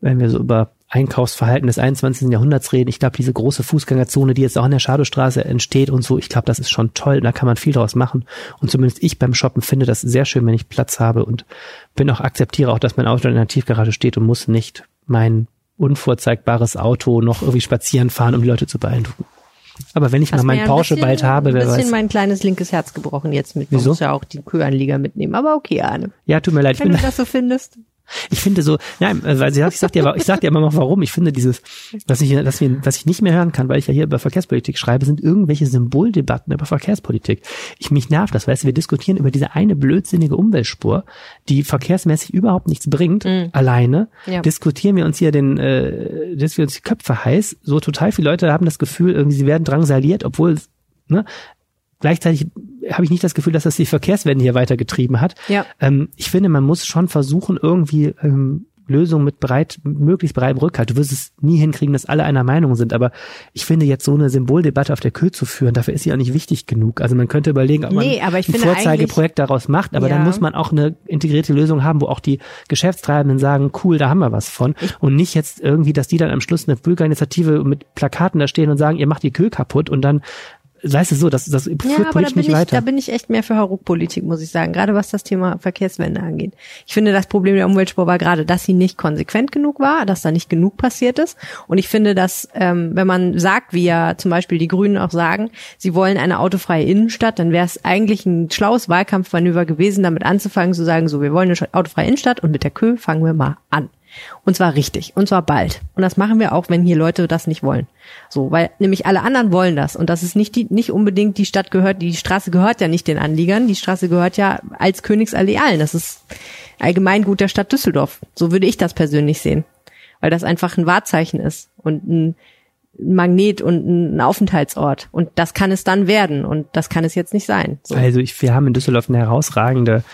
wenn wir so über Einkaufsverhalten des 21. Jahrhunderts reden, ich glaube, diese große Fußgängerzone, die jetzt auch in der Schadowstraße entsteht und so, ich glaube, das ist schon toll, da kann man viel draus machen. Und zumindest ich beim Shoppen finde das sehr schön, wenn ich Platz habe und bin auch, akzeptiere auch, dass mein Auto in der Tiefgarage steht und muss nicht mein unvorzeigbares Auto noch irgendwie spazieren fahren, um die Leute zu beeindrucken. Aber wenn ich Hast mal meinen Porsche bisschen- bald habe, wer Ein bisschen weiß. mein kleines linkes Herz gebrochen jetzt mit. Man Wieso? muss ja auch die Kühanlieger mitnehmen. Aber okay, Arne. Ja, tut mir leid, ich Wenn bin, du das so findest. Ich finde so, nein, äh, weil sie sagt, ich sag dir ich sag dir immer noch warum. Ich finde dieses, was ich, dass wir, was ich nicht mehr hören kann, weil ich ja hier über Verkehrspolitik schreibe, sind irgendwelche Symboldebatten über Verkehrspolitik. Ich mich nervt das, weißt du, wir diskutieren über diese eine blödsinnige Umweltspur, die verkehrsmäßig überhaupt nichts bringt, alleine. Ja. Diskutieren wir uns hier den, äh, dass wir uns die Köpfe heiß. So total viele Leute haben das Gefühl, irgendwie sie werden drangsaliert, obwohl, ne, Gleichzeitig habe ich nicht das Gefühl, dass das die Verkehrswende hier weitergetrieben hat. Ja. Ähm, ich finde, man muss schon versuchen, irgendwie ähm, Lösungen mit breit, möglichst breitem Rückhalt. Du wirst es nie hinkriegen, dass alle einer Meinung sind, aber ich finde jetzt so eine Symboldebatte auf der Kühe zu führen, dafür ist sie auch nicht wichtig genug. Also man könnte überlegen, ob man Nee, ein Vorzeigeprojekt daraus macht, aber Ja. dann muss man auch eine integrierte Lösung haben, wo auch die Geschäftstreibenden sagen, cool, da haben wir was von. Und nicht jetzt irgendwie, dass die dann am Schluss eine Bürgerinitiative mit Plakaten da stehen und sagen, ihr macht die Kühe kaputt und dann Weißt du so, das, das führt Ja, aber da bin, nicht ich, weiter. da bin ich echt mehr für Hauruck-Politik, muss ich sagen. Gerade was das Thema Verkehrswende angeht. Ich finde, das Problem der Umweltspur war gerade, dass sie nicht konsequent genug war, dass da nicht genug passiert ist. Und ich finde, dass, ähm, wenn man sagt, wie ja zum Beispiel die Grünen auch sagen, sie wollen eine autofreie Innenstadt, dann wäre es eigentlich ein schlaues Wahlkampfmanöver gewesen, damit anzufangen, zu sagen, so, wir wollen eine autofreie Innenstadt und mit der Kö fangen wir mal an. Und zwar richtig. Und zwar bald. Und das machen wir auch, wenn hier Leute das nicht wollen. So, weil nämlich alle anderen wollen das. Und das ist nicht die, nicht unbedingt die Stadt gehört, die Straße gehört ja nicht den Anliegern. Die Straße gehört ja als Königsallee allen. Das ist Allgemeingut der Stadt Düsseldorf. So würde ich das persönlich sehen. Weil das einfach ein Wahrzeichen ist und ein Magnet und ein Aufenthaltsort. Und das kann es dann werden. Und das kann es jetzt nicht sein. So. Also ich, wir haben in Düsseldorf eine herausragende,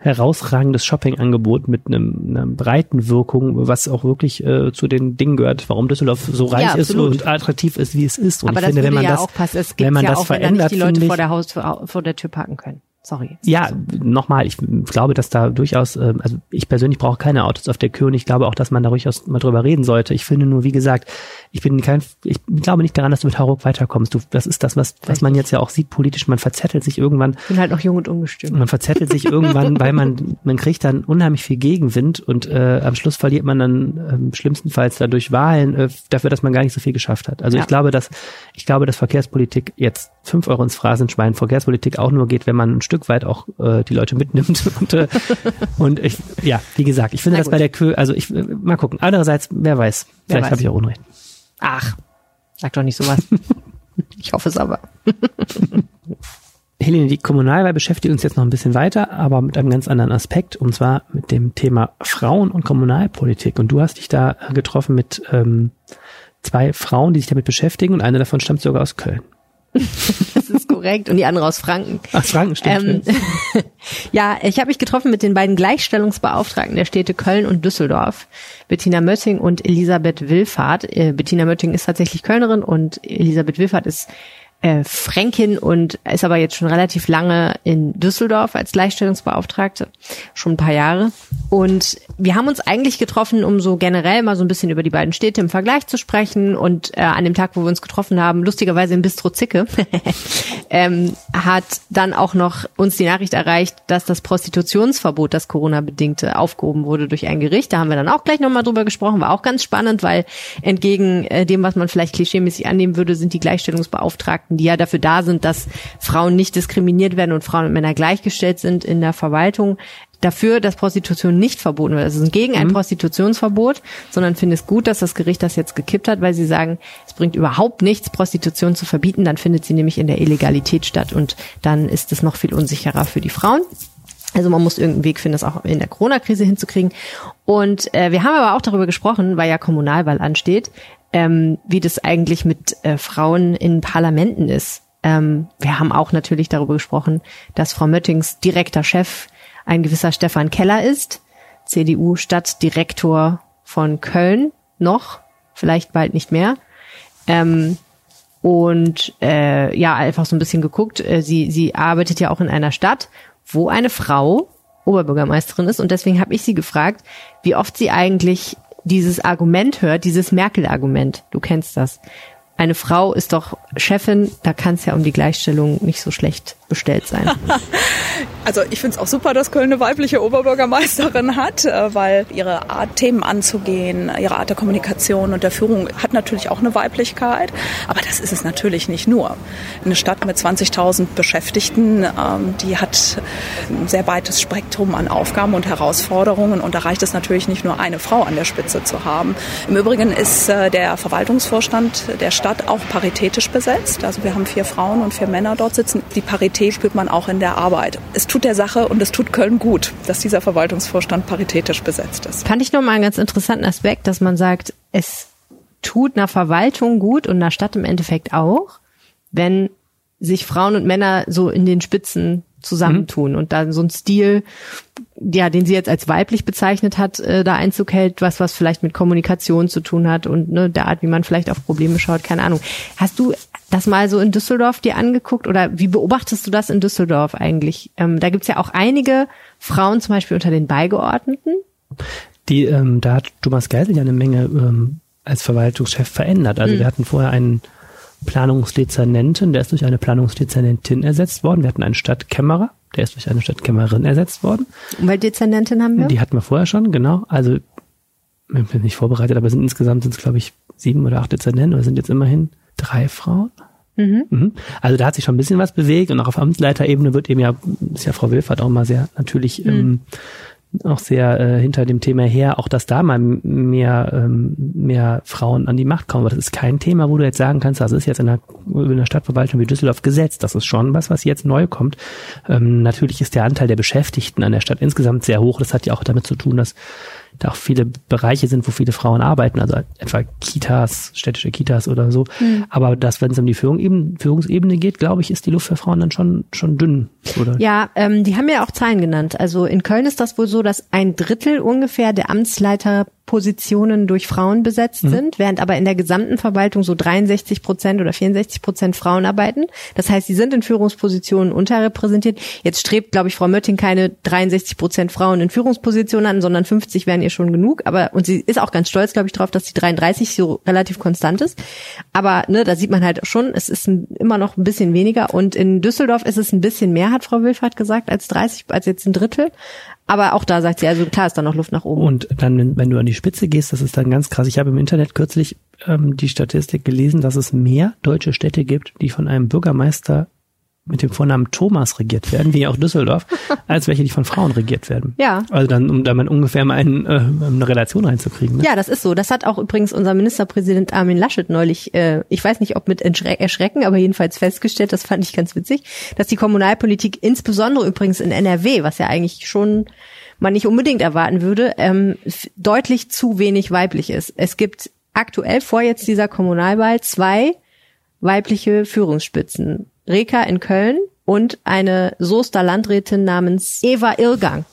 herausragendes Shoppingangebot mit einem, einer breiten Wirkung, was auch wirklich äh, zu den Dingen gehört, warum Düsseldorf so reich Ja, ist und attraktiv ist, wie es ist. Und Aber ich das finde, wenn man ja das, auch passen. Es wenn gibt man ja das auch, wenn da verändert, nicht die Leute ich, vor der Haus, vor, vor der Tür parken können. Sorry. ja, nochmal, ich glaube, dass da durchaus, äh, also ich persönlich brauche keine Autos auf der Kühe und ich glaube auch, dass man da durchaus mal drüber reden sollte. Ich finde nur, wie gesagt, ich bin kein, ich glaube nicht daran, dass du mit Hauruck weiterkommst. Du, das ist das, was, was man jetzt ja auch sieht politisch. Man verzettelt sich irgendwann Ich bin halt noch jung und ungestüm. man verzettelt sich irgendwann, weil man, man kriegt dann unheimlich viel Gegenwind und äh, am Schluss verliert man dann ähm, schlimmstenfalls dadurch Wahlen äh, dafür, dass man gar nicht so viel geschafft hat. Also Ja. ich glaube, dass ich glaube, dass Verkehrspolitik jetzt fünf Euro ins Phrasenschwein, Verkehrspolitik auch nur geht, wenn man ein Stück weit auch äh, die Leute mitnimmt und äh, und ich, ja, wie gesagt, ich finde das bei der Kö, also ich äh, mal gucken. Andererseits, wer weiß, Wer vielleicht habe ich auch Unrecht. Ach, sag doch nicht sowas. ich hoffe es aber. Helene, die Kommunalwahl beschäftigt uns jetzt noch ein bisschen weiter, aber mit einem ganz anderen Aspekt, und zwar mit dem Thema Frauen und Kommunalpolitik. Und du hast dich da getroffen mit ähm, zwei Frauen, die sich damit beschäftigen, und eine davon stammt sogar aus Köln. Das ist korrekt. Und die andere aus Franken. Ach, Franken stimmt. Ähm, ja, ich habe mich getroffen mit den beiden Gleichstellungsbeauftragten der Städte Köln und Düsseldorf, Bettina Mötting und Elisabeth Willfahrt. Äh, Bettina Mötting ist tatsächlich Kölnerin und Elisabeth Willfahrt ist äh, Fränkin und ist aber jetzt schon relativ lange in Düsseldorf als Gleichstellungsbeauftragte, schon ein paar Jahre. Und wir haben uns eigentlich getroffen, um so generell mal so ein bisschen über die beiden Städte im Vergleich zu sprechen. Und äh, an dem Tag, wo wir uns getroffen haben, lustigerweise in Bistro Zicke, ähm, hat dann auch noch uns die Nachricht erreicht, dass das Prostitutionsverbot, das Corona-bedingte, aufgehoben wurde durch ein Gericht. Da haben wir dann auch gleich nochmal drüber gesprochen. War auch ganz spannend, weil entgegen äh, dem, was man vielleicht klischeemäßig annehmen würde, sind die Gleichstellungsbeauftragten, die ja dafür da sind, dass Frauen nicht diskriminiert werden und Frauen und Männer gleichgestellt sind in der Verwaltung, dafür, dass Prostitution nicht verboten wird. Also gegen ein mhm. Prostitutionsverbot, sondern finde es gut, dass das Gericht das jetzt gekippt hat, weil sie sagen, es bringt überhaupt nichts, Prostitution zu verbieten, dann findet sie nämlich in der Illegalität statt und dann ist es noch viel unsicherer für die Frauen. Also man muss irgendeinen Weg finden, das auch in der Corona-Krise hinzukriegen. Und äh, wir haben aber auch darüber gesprochen, weil ja Kommunalwahl ansteht, ähm, wie das eigentlich mit äh, Frauen in Parlamenten ist. Ähm, wir haben auch natürlich darüber gesprochen, dass Frau Möttings direkter Chef ein gewisser Stefan Keller ist, CDU-Stadtdirektor von Köln noch, vielleicht bald nicht mehr. Ähm, und äh, ja, einfach so ein bisschen geguckt. Äh, sie, sie arbeitet ja auch in einer Stadt, wo eine Frau Oberbürgermeisterin ist. Und deswegen habe ich sie gefragt, wie oft sie eigentlich dieses Argument hört, dieses Merkel-Argument. Du kennst das eine Frau ist doch Chefin, da kann es ja um die Gleichstellung nicht so schlecht bestellt sein. Also ich finde es auch super, dass Köln eine weibliche Oberbürgermeisterin hat, äh, weil ihre Art, Themen anzugehen, ihre Art der Kommunikation und der Führung hat natürlich auch eine Weiblichkeit. Aber das ist es natürlich nicht nur. Eine Stadt mit 20.000 Beschäftigten, ähm, die hat ein sehr weites Spektrum an Aufgaben und Herausforderungen und da reicht es natürlich nicht nur eine Frau an der Spitze zu haben. Im Übrigen ist äh, der Verwaltungsvorstand der Stadt Stadt auch paritätisch besetzt. Also wir haben vier Frauen und vier Männer dort sitzen. Die Parität spürt man auch in der Arbeit. Es tut der Sache und es tut Köln gut, dass dieser Verwaltungsvorstand paritätisch besetzt ist. Fand ich nochmal einen ganz interessanten Aspekt, dass man sagt, es tut einer Verwaltung gut und einer Stadt im Endeffekt auch, wenn sich Frauen und Männer so in den Spitzen zusammentun mhm. und dann so ein Stil, ja, den sie jetzt als weiblich bezeichnet hat, äh, da Einzug hält, was was vielleicht mit Kommunikation zu tun hat und ne, der Art, wie man vielleicht auf Probleme schaut, keine Ahnung. Hast du das mal so in Düsseldorf dir angeguckt oder wie beobachtest du das in Düsseldorf eigentlich? Ähm, da gibt's ja auch einige Frauen zum Beispiel unter den Beigeordneten. Die, ähm, da hat Thomas Geisel ja eine Menge ähm, als Verwaltungschef verändert. Also mhm. wir hatten vorher einen Planungsdezernenten, der ist durch eine Planungsdezernentin ersetzt worden. Wir hatten einen Stadtkämmerer, der ist durch eine Stadtkämmerin ersetzt worden. Umweltdezernentin haben wir? Die hatten wir vorher schon, genau. Also ich bin nicht vorbereitet, aber sind insgesamt sind es, glaube ich, sieben oder acht Dezernenten oder sind jetzt immerhin drei Frauen. Mhm. Mhm. Also da hat sich schon ein bisschen was bewegt und auch auf Amtsleiterebene wird eben ja, ist ja Frau Wilfert auch mal sehr natürlich mhm. ähm, auch sehr äh, hinter dem Thema her, auch dass da mal mehr, ähm, mehr Frauen an die Macht kommen. Aber das ist kein Thema, wo du jetzt sagen kannst, das ist jetzt in einer, in einer Stadtverwaltung wie Düsseldorf gesetzt. Das ist schon was, was jetzt neu kommt. Ähm, natürlich ist der Anteil der Beschäftigten an der Stadt insgesamt sehr hoch. Das hat ja auch damit zu tun, dass da auch viele Bereiche sind, wo viele Frauen arbeiten, also etwa Kitas, städtische Kitas oder so. Mhm. Aber das, wenn es um die Führung, Führungsebene geht, glaube ich, ist die Luft für Frauen dann schon schon dünn. Oder? Ja, ähm, die haben ja auch Zahlen genannt. Also in Köln ist das wohl so, dass ein Drittel ungefähr der Amtsleiter Positionen durch Frauen besetzt mhm. sind, während aber in der gesamten Verwaltung so 63 Prozent oder 64 Prozent Frauen arbeiten. Das heißt, sie sind in Führungspositionen unterrepräsentiert. Jetzt strebt, glaube ich, Frau Mötting keine 63 Prozent Frauen in Führungspositionen an, sondern 50 wären ihr schon genug. Aber und sie ist auch ganz stolz, glaube ich, darauf, dass die 33 so relativ konstant ist. Aber ne, da sieht man halt schon, es ist immer noch ein bisschen weniger. Und in Düsseldorf ist es ein bisschen mehr, hat Frau Wilfert gesagt, als 30, als jetzt ein Drittel. Aber auch da sagt sie, also klar ist da noch Luft nach oben. Und dann, wenn du an die Spitze gehst, das ist dann ganz krass. Ich habe im Internet kürzlich ähm, die Statistik gelesen, dass es mehr deutsche Städte gibt, die von einem Bürgermeister mit dem Vornamen Thomas regiert werden, wie auch Düsseldorf, als welche, die von Frauen regiert werden. Ja. Also dann, um da mal ungefähr mal einen, äh, eine Relation reinzukriegen. Ne? Ja, das ist so. Das hat auch übrigens unser Ministerpräsident Armin Laschet neulich, äh, ich weiß nicht, ob mit Erschrecken, aber jedenfalls festgestellt, das fand ich ganz witzig, dass die Kommunalpolitik insbesondere übrigens in NRW, was ja eigentlich schon man nicht unbedingt erwarten würde, ähm, deutlich zu wenig weiblich ist. Es gibt aktuell vor jetzt dieser Kommunalwahl zwei weibliche Führungsspitzen. Reka in Köln und eine Soester Landrätin namens Eva Irgang.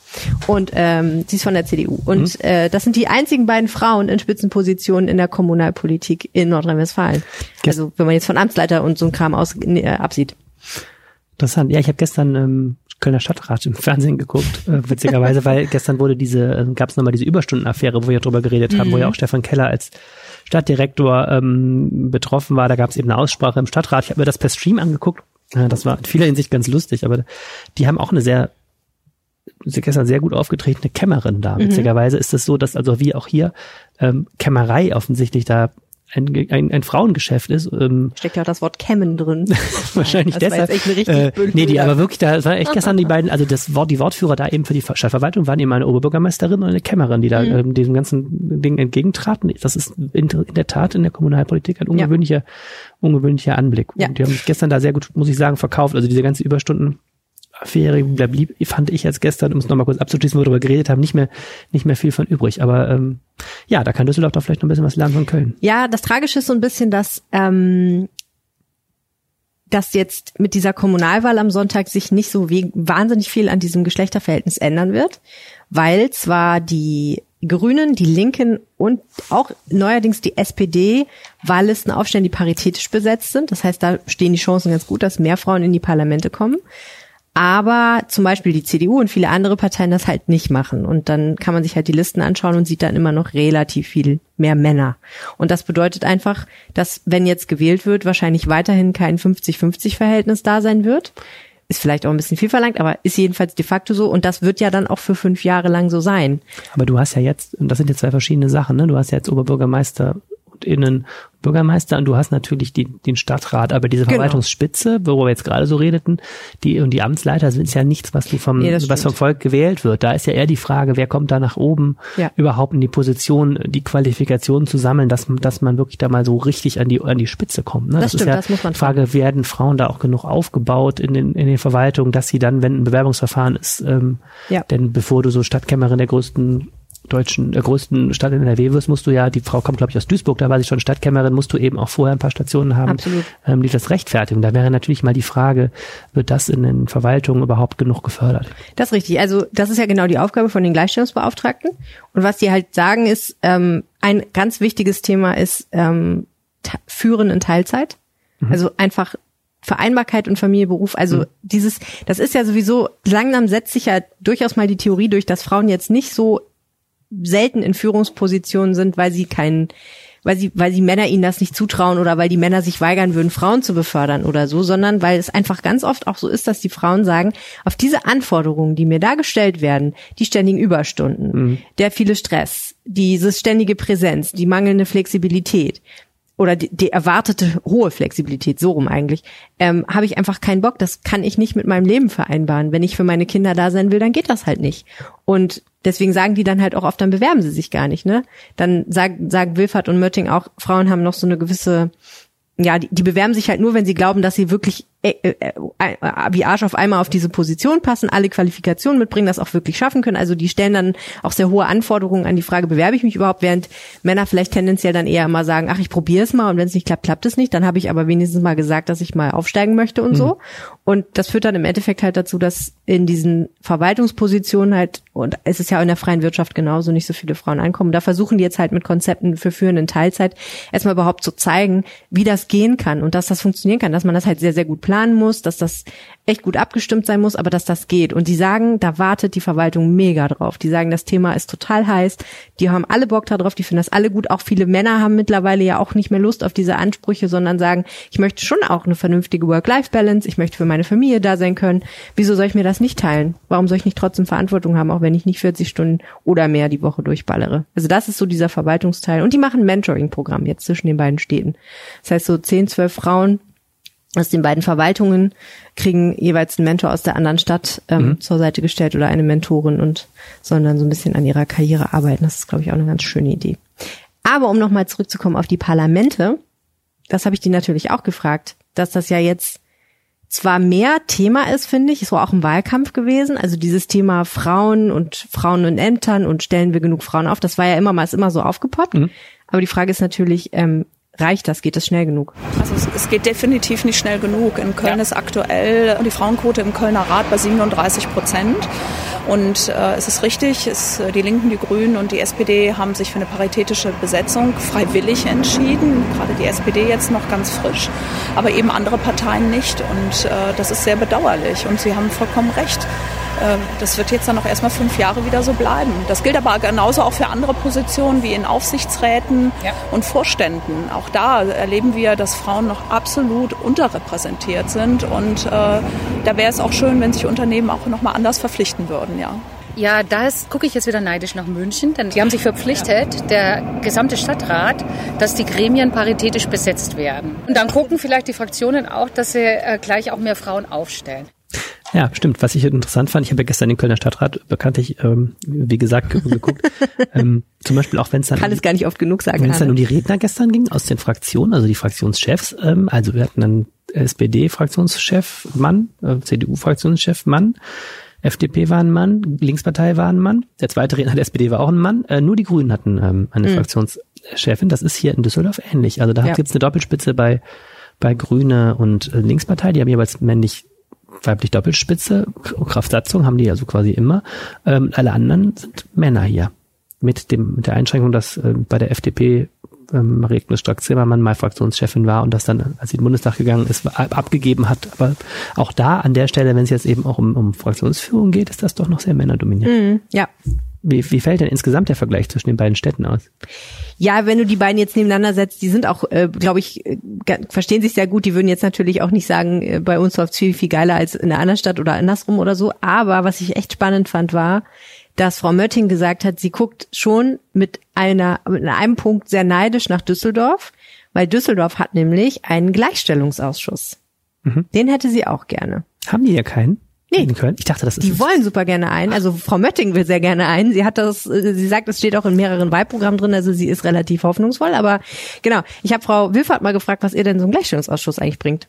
Und ähm, sie ist von der CDU. Und mhm. äh, das sind die einzigen beiden Frauen in Spitzenpositionen in der Kommunalpolitik in Nordrhein-Westfalen. Also wenn man jetzt von Amtsleiter und so ein Kram aus, äh, absieht. Interessant. Ja, ich habe gestern ähm, Kölner Stadtrat im Fernsehen geguckt, äh, witzigerweise, weil gestern wurde diese, äh, gab es nochmal diese Überstundenaffäre, wo wir drüber geredet haben, mhm. wo ja auch Stefan Keller als Stadtdirektor ähm, betroffen war. Da gab es eben eine Aussprache im Stadtrat. Ich habe mir das per Stream angeguckt. Äh, das war in vieler Hinsicht ganz lustig, aber die haben auch eine sehr gestern sehr gut aufgetretene Kämmerin da. Mhm. Witzigerweise ist es so, dass also wie auch hier ähm, Kämmerei offensichtlich da ein, ein, ein Frauengeschäft ist. Ähm, Steckt ja auch das Wort Kämmen drin. wahrscheinlich das deshalb. War jetzt echt eine richtig äh, nee, die, aber wirklich, da war echt gestern die beiden, also das Wort, die Wortführer da eben für die Stadtverwaltung waren eben eine Oberbürgermeisterin und eine Kämmerin, die da mhm. ähm, diesem ganzen Ding entgegentraten. Das ist in, in, der Tat in der Kommunalpolitik ein ungewöhnlicher, ja. ungewöhnlicher Anblick. Ja. Und die haben mich gestern da sehr gut, muss ich sagen, verkauft. Also diese ganze Überstunden Affäre, blieb, fand ich jetzt gestern, um es nochmal kurz abzuschließen, wo wir darüber geredet haben, nicht mehr, nicht mehr viel von übrig. Aber ähm, ja, da kann Düsseldorf doch vielleicht noch ein bisschen was lernen von Köln. Ja, das Tragische ist so ein bisschen, dass ähm, dass jetzt mit dieser Kommunalwahl am Sonntag sich nicht so wahnsinnig viel an diesem Geschlechterverhältnis ändern wird, weil zwar die Grünen, die Linken und auch neuerdings die SPD Wahllisten aufstellen, die paritätisch besetzt sind. Das heißt, da stehen die Chancen ganz gut, dass mehr Frauen in die Parlamente kommen aber zum Beispiel die CDU und viele andere Parteien das halt nicht machen. Und dann kann man sich halt die Listen anschauen und sieht dann immer noch relativ viel mehr Männer. Und das bedeutet einfach, dass wenn jetzt gewählt wird, wahrscheinlich weiterhin kein 50-50-Verhältnis da sein wird. Ist vielleicht auch ein bisschen viel verlangt, aber ist jedenfalls de facto so. Und das wird ja dann auch für fünf Jahre lang so sein. Aber du hast ja jetzt, und das sind jetzt zwei verschiedene Sachen, ne? Du hast ja jetzt Oberbürgermeister und Innen Bürgermeister und du hast natürlich die, den Stadtrat, aber diese genau. Verwaltungsspitze, worüber wir jetzt gerade so redeten, die und die Amtsleiter sind ja nichts, was du vom, nee, was vom Volk gewählt wird. Da ist ja eher die Frage, wer kommt da nach oben ja. überhaupt in die Position, die Qualifikationen zu sammeln, dass, dass man wirklich da mal so richtig an die, an die Spitze kommt. Ne? Das, das stimmt, ist ja das muss man Frage, werden Frauen da auch genug aufgebaut in den, in den Verwaltungen, dass sie dann, wenn ein Bewerbungsverfahren ist, ähm, ja. denn bevor du so Stadtkämmerin der größten deutschen, der größten Stadt in NRW wirst, musst du ja, die Frau kommt glaube ich aus Duisburg, da war sie schon Stadtkämmerin, musst du eben auch vorher ein paar Stationen haben, Absolut. Ähm, die das rechtfertigen. Da wäre natürlich mal die Frage, wird das in den Verwaltungen überhaupt genug gefördert? Das ist richtig. Also das ist ja genau die Aufgabe von den Gleichstellungsbeauftragten. Und was die halt sagen ist, ähm, ein ganz wichtiges Thema ist ähm, Führen in Teilzeit. Mhm. Also einfach Vereinbarkeit und Familie, Beruf, also mhm. dieses, das ist ja sowieso, langsam setzt sich ja durchaus mal die Theorie durch, dass Frauen jetzt nicht so selten in Führungspositionen sind, weil sie keinen, weil sie, weil sie Männer ihnen das nicht zutrauen oder weil die Männer sich weigern würden, Frauen zu befördern oder so, sondern weil es einfach ganz oft auch so ist, dass die Frauen sagen, auf diese Anforderungen, die mir da gestellt werden, die ständigen Überstunden, mhm. der viele Stress, dieses ständige Präsenz, die mangelnde Flexibilität, oder die, die erwartete hohe Flexibilität, so rum eigentlich, ähm, habe ich einfach keinen Bock. Das kann ich nicht mit meinem Leben vereinbaren. Wenn ich für meine Kinder da sein will, dann geht das halt nicht. Und deswegen sagen die dann halt auch oft, dann bewerben sie sich gar nicht, ne? Dann sagen, sagen Wilfert und Mötting auch, Frauen haben noch so eine gewisse ja, die, die bewerben sich halt nur, wenn sie glauben, dass sie wirklich wie Arsch auf einmal auf diese Position passen, alle Qualifikationen mitbringen, das auch wirklich schaffen können. Also die stellen dann auch sehr hohe Anforderungen an die Frage, bewerbe ich mich überhaupt, während Männer vielleicht tendenziell dann eher immer sagen, ach, ich probiere es mal und wenn es nicht klappt, klappt es nicht. Dann habe ich aber wenigstens mal gesagt, dass ich mal aufsteigen möchte und mhm. so. Und das führt dann im Endeffekt halt dazu, dass in diesen Verwaltungspositionen halt, und es ist ja in der freien Wirtschaft genauso, nicht so viele Frauen ankommen. Da versuchen die jetzt halt mit Konzepten für führenden Teilzeit erstmal überhaupt zu zeigen, wie das gehen kann und dass das funktionieren kann, dass man das halt sehr, sehr gut planen muss, dass das echt gut abgestimmt sein muss, aber dass das geht. Und die sagen, da wartet die Verwaltung mega drauf. Die sagen, das Thema ist total heiß. Die haben alle Bock darauf, die finden das alle gut. Auch viele Männer haben mittlerweile ja auch nicht mehr Lust auf diese Ansprüche, sondern sagen, ich möchte schon auch eine vernünftige Work-Life-Balance. Ich möchte für meine Familie da sein können. Wieso soll ich mir das nicht teilen? Warum soll ich nicht trotzdem Verantwortung haben, auch wenn ich nicht 40 Stunden oder mehr die Woche durchballere? Also das ist so dieser Verwaltungsteil. Und die machen ein Mentoring-Programm jetzt zwischen den beiden Städten. Das heißt, so 10, 12 Frauen aus den beiden Verwaltungen kriegen jeweils einen Mentor aus der anderen Stadt ähm, mhm. zur Seite gestellt oder eine Mentorin und sollen dann so ein bisschen an ihrer Karriere arbeiten. Das ist, glaube ich, auch eine ganz schöne Idee. Aber um nochmal zurückzukommen auf die Parlamente, das habe ich die natürlich auch gefragt, dass das ja jetzt zwar mehr Thema ist, finde ich, es war auch ein Wahlkampf gewesen, also dieses Thema Frauen und Frauen in Ämtern und stellen wir genug Frauen auf, das war ja immer mal, ist immer so aufgepoppt. Mhm. Aber die Frage ist natürlich, ähm, Reicht das? Geht das schnell genug? Also es, es geht definitiv nicht schnell genug. In Köln ja. ist aktuell die Frauenquote im Kölner Rat bei 37 Prozent. Und äh, es ist richtig, es, die Linken, die Grünen und die SPD haben sich für eine paritätische Besetzung freiwillig entschieden. Gerade die SPD jetzt noch ganz frisch, aber eben andere Parteien nicht. Und äh, das ist sehr bedauerlich. Und Sie haben vollkommen recht. Ähm, das wird jetzt dann noch erstmal fünf Jahre wieder so bleiben. Das gilt aber genauso auch für andere Positionen wie in Aufsichtsräten ja. und Vorständen. Auch da erleben wir, dass Frauen noch absolut unterrepräsentiert sind. Und äh, da wäre es auch schön, wenn sich Unternehmen auch nochmal anders verpflichten würden, ja. Ja, da gucke ich jetzt wieder neidisch nach München, denn die haben sich verpflichtet, der gesamte Stadtrat, dass die Gremien paritätisch besetzt werden. Und dann gucken vielleicht die Fraktionen auch, dass sie äh, gleich auch mehr Frauen aufstellen. Ja, stimmt. Was ich interessant fand, ich habe ja gestern den Kölner Stadtrat bekanntlich, ähm, wie gesagt, geguckt. ähm, zum Beispiel auch wenn es dann kann es gar nicht oft genug sagen. Wenn es dann um die Redner gestern ging aus den Fraktionen, also die Fraktionschefs, ähm, also wir hatten dann SPD-Fraktionschef Mann, äh, CDU-Fraktionschef Mann, FDP war ein Mann, Linkspartei war ein Mann, der zweite Redner der SPD war auch ein Mann, äh, nur die Grünen hatten ähm, eine mhm. Fraktionschefin. Das ist hier in Düsseldorf ähnlich. Also da ja. gibt es eine Doppelspitze bei bei Grüne und äh, Linkspartei, die haben jeweils männlich weiblich Doppelspitze, Kraftsatzung haben die also quasi immer. Ähm, alle anderen sind Männer hier. Mit dem, mit der Einschränkung, dass äh, bei der FDP ähm, Marie-Agnes Strack-Zimmermann mal Fraktionschefin war und das dann, als sie in den Bundestag gegangen ist, abgegeben hat. Aber auch da an der Stelle, wenn es jetzt eben auch um, um Fraktionsführung geht, ist das doch noch sehr männerdominiert. Mm, ja. Wie, wie fällt denn insgesamt der Vergleich zwischen den beiden Städten aus? Ja, wenn du die beiden jetzt nebeneinander setzt, die sind auch, äh, glaube ich, äh, verstehen sich sehr gut. Die würden jetzt natürlich auch nicht sagen, äh, bei uns läuft viel, viel geiler als in einer anderen Stadt oder andersrum oder so. Aber was ich echt spannend fand, war, dass Frau Mötting gesagt hat, sie guckt schon mit einer, mit einem Punkt sehr neidisch nach Düsseldorf, weil Düsseldorf hat nämlich einen Gleichstellungsausschuss. Mhm. Den hätte sie auch gerne. Haben die ja keinen? Nee. In Köln? Ich dachte, das ist. Die wollen super gerne ein. Also Frau Mötting will sehr gerne ein. Sie hat das, äh, sie sagt, es steht auch in mehreren Wahlprogrammen drin, also sie ist relativ hoffnungsvoll. Aber genau, ich habe Frau Wilfert mal gefragt, was ihr denn so ein Gleichstellungsausschuss eigentlich bringt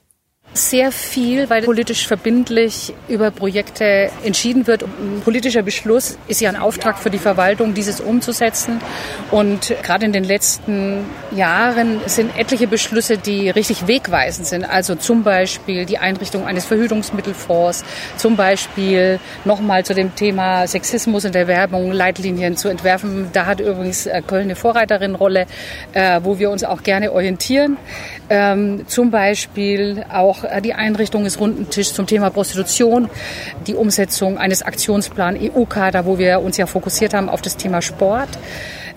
sehr viel, weil politisch verbindlich über Projekte entschieden wird. Ein politischer Beschluss ist ja ein Auftrag für die Verwaltung, dieses umzusetzen. Und gerade in den letzten Jahren sind etliche Beschlüsse, die richtig wegweisend sind. Also zum Beispiel die Einrichtung eines Verhütungsmittelfonds, zum Beispiel nochmal zu dem Thema Sexismus in der Werbung Leitlinien zu entwerfen. Da hat übrigens äh, Köln eine Vorreiterinrolle, äh, wo wir uns auch gerne orientieren. Ähm, zum Beispiel auch äh, die Einrichtung des runden Tisch zum Thema Prostitution, die Umsetzung eines Aktionsplan EU-Kader, wo wir uns ja fokussiert haben auf das Thema Sport.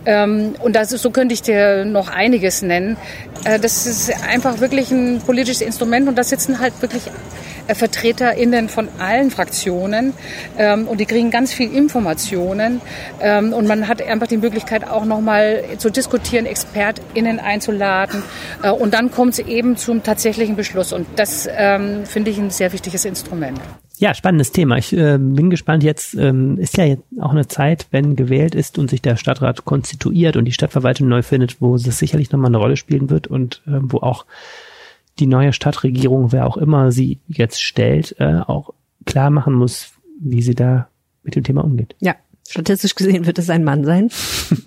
Ähm, und das ist, so könnte ich dir noch einiges nennen. Äh, das ist einfach wirklich ein politisches Instrument und da sitzen halt wirklich äh, VertreterInnen von allen Fraktionen ähm, und die kriegen ganz viel Informationen ähm, und man hat einfach die Möglichkeit auch nochmal zu diskutieren, ExpertInnen einzuladen äh, und dann kommt es eben zum tatsächlichen Beschluss und das ähm, finde ich ein sehr wichtiges Instrument. Ja, spannendes Thema. Ich äh, bin gespannt. Jetzt ähm, ist ja jetzt auch eine Zeit, wenn gewählt ist und sich der Stadtrat konstituiert und die Stadtverwaltung neu findet, wo es sicherlich nochmal eine Rolle spielen wird und äh, wo auch die neue Stadtregierung, wer auch immer sie jetzt stellt, äh, auch klar machen muss, wie sie da mit dem Thema umgeht. Ja, Statistisch gesehen wird es ein Mann sein.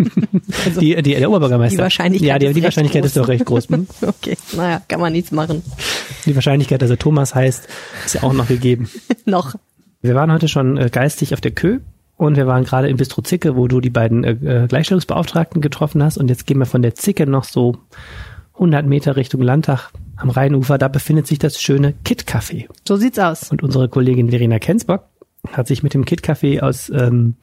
also, die, die, der Oberbürgermeister. Die Wahrscheinlichkeit, ja, die, die Wahrscheinlichkeit groß. ist doch recht groß. Hm? okay, naja, kann man nichts machen. Die Wahrscheinlichkeit, dass er Thomas heißt, ist ja auch noch gegeben. noch. Wir waren heute schon äh, geistig auf der Kö und wir waren gerade im Bistro Zicke, wo du die beiden äh, Gleichstellungsbeauftragten getroffen hast und jetzt gehen wir von der Zicke noch so 100 Meter Richtung Landtag am Rheinufer. Da befindet sich das schöne Kit Café. So sieht's aus. Und unsere Kollegin Verena Kensbock hat sich mit dem Kit Café aus ähm,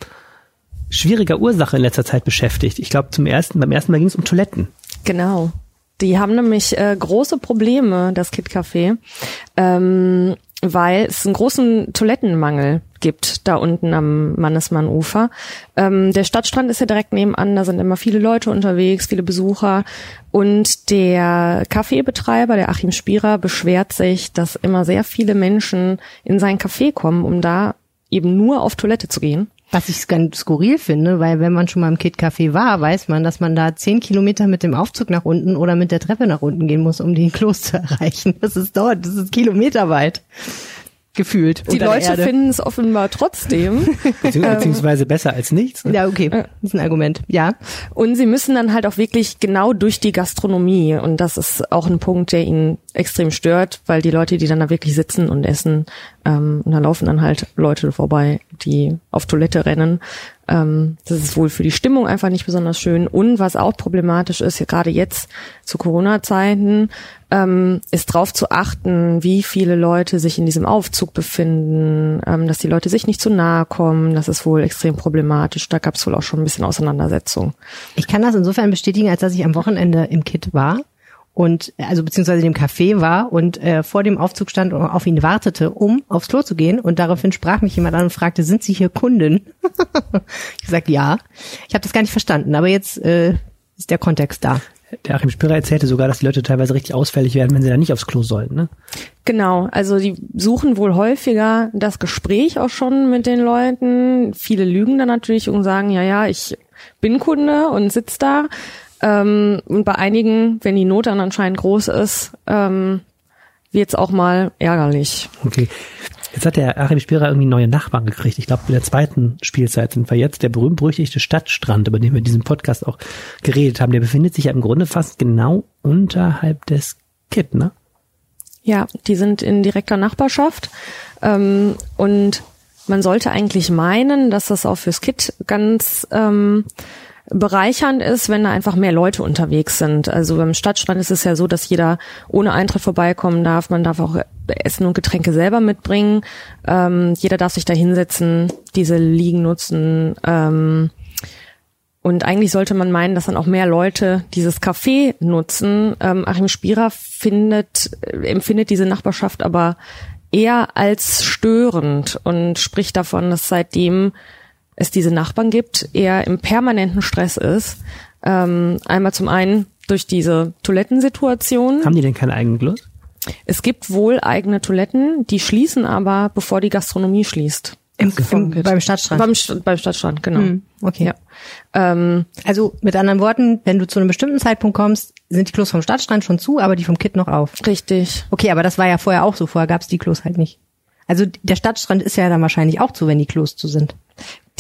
schwieriger Ursache in letzter Zeit beschäftigt. Ich glaube, zum ersten, beim ersten Mal ging es um Toiletten. Genau. Die haben nämlich äh, große Probleme, das Kit Café, ähm, weil es einen großen Toilettenmangel gibt da unten am Mannesmann-Ufer. Ähm, der Stadtstrand ist ja direkt nebenan, da sind immer viele Leute unterwegs, viele Besucher. Und der Kaffeebetreiber, der Achim Spierer, beschwert sich, dass immer sehr viele Menschen in sein Café kommen, um da eben nur auf Toilette zu gehen. Was ich ganz skurril finde, weil wenn man schon mal im Kid Café war, weiß man, dass man da zehn Kilometer mit dem Aufzug nach unten oder mit der Treppe nach unten gehen muss, um den Klos zu erreichen. Das ist dort, das ist kilometerweit gefühlt. Die Leute finden es offenbar trotzdem. Beziehungsweise besser als nichts. Ne? Ja, okay. Das ist ein Argument. Ja. Und sie müssen dann halt auch wirklich genau durch die Gastronomie. Und das ist auch ein Punkt, der ihnen extrem stört, weil die Leute, die dann da wirklich sitzen und essen, ähm, und da laufen dann halt Leute vorbei, die auf Toilette rennen. Ähm, das ist wohl für die Stimmung einfach nicht besonders schön. Und was auch problematisch ist, gerade jetzt zu Corona-Zeiten, ähm, ist drauf zu achten, wie viele Leute sich in diesem Aufzug befinden, ähm, dass die Leute sich nicht zu nahe kommen. Das ist wohl extrem problematisch. Da gab es wohl auch schon ein bisschen Auseinandersetzung. Ich kann das insofern bestätigen, als dass ich am Wochenende im Kit war und also beziehungsweise in dem Café war und äh, vor dem Aufzug stand und auf ihn wartete, um aufs Klo zu gehen. Und daraufhin sprach mich jemand an und fragte, sind Sie hier Kundin? ich sagte ja. Ich habe das gar nicht verstanden, aber jetzt äh, ist der Kontext da. Der Achim Spira erzählte sogar, dass die Leute teilweise richtig ausfällig werden, wenn sie da nicht aufs Klo sollten. Ne? Genau, also die suchen wohl häufiger das Gespräch auch schon mit den Leuten. Viele lügen dann natürlich und sagen, ja, ja, ich bin Kunde und sitz da. Ähm, und bei einigen, wenn die Not dann anscheinend groß ist, ähm, wird's auch mal ärgerlich. Okay. Jetzt hat der Achim Spira irgendwie neue Nachbarn gekriegt. Ich glaube, in der zweiten Spielzeit sind wir jetzt. Der berühmt-berüchtigte Stadtstrand, über den wir in diesem Podcast auch geredet haben, der befindet sich ja im Grunde fast genau unterhalb des Kit, ne? Ja, die sind in direkter Nachbarschaft. Ähm, und man sollte eigentlich meinen, dass das auch fürs Kit ganz ähm, bereichernd ist, wenn da einfach mehr Leute unterwegs sind. Also beim Stadtstrand ist es ja so, dass jeder ohne Eintritt vorbeikommen darf. Man darf auch Essen und Getränke selber mitbringen. Ähm, jeder darf sich da hinsetzen, diese Liegen nutzen. Ähm, und eigentlich sollte man meinen, dass dann auch mehr Leute dieses Café nutzen. Ähm, Achim Spierer findet, äh, empfindet diese Nachbarschaft aber eher als störend und spricht davon, dass seitdem es diese Nachbarn gibt, er im permanenten Stress ist. Ähm, einmal zum einen durch diese Toilettensituation. Haben die denn keinen eigenen Klos? Es gibt wohl eigene Toiletten, die schließen aber, bevor die Gastronomie schließt. Im, im, beim Stadtstrand. Beim, beim Stadtstrand, genau. Hm, okay. Ja. Ähm, also mit anderen Worten, wenn du zu einem bestimmten Zeitpunkt kommst, sind die Klos vom Stadtstrand schon zu, aber die vom Kit noch auf. Richtig. Okay, aber das war ja vorher auch so. Vorher gab es die Klos halt nicht. Also der Stadtstrand ist ja dann wahrscheinlich auch zu, wenn die Klos zu sind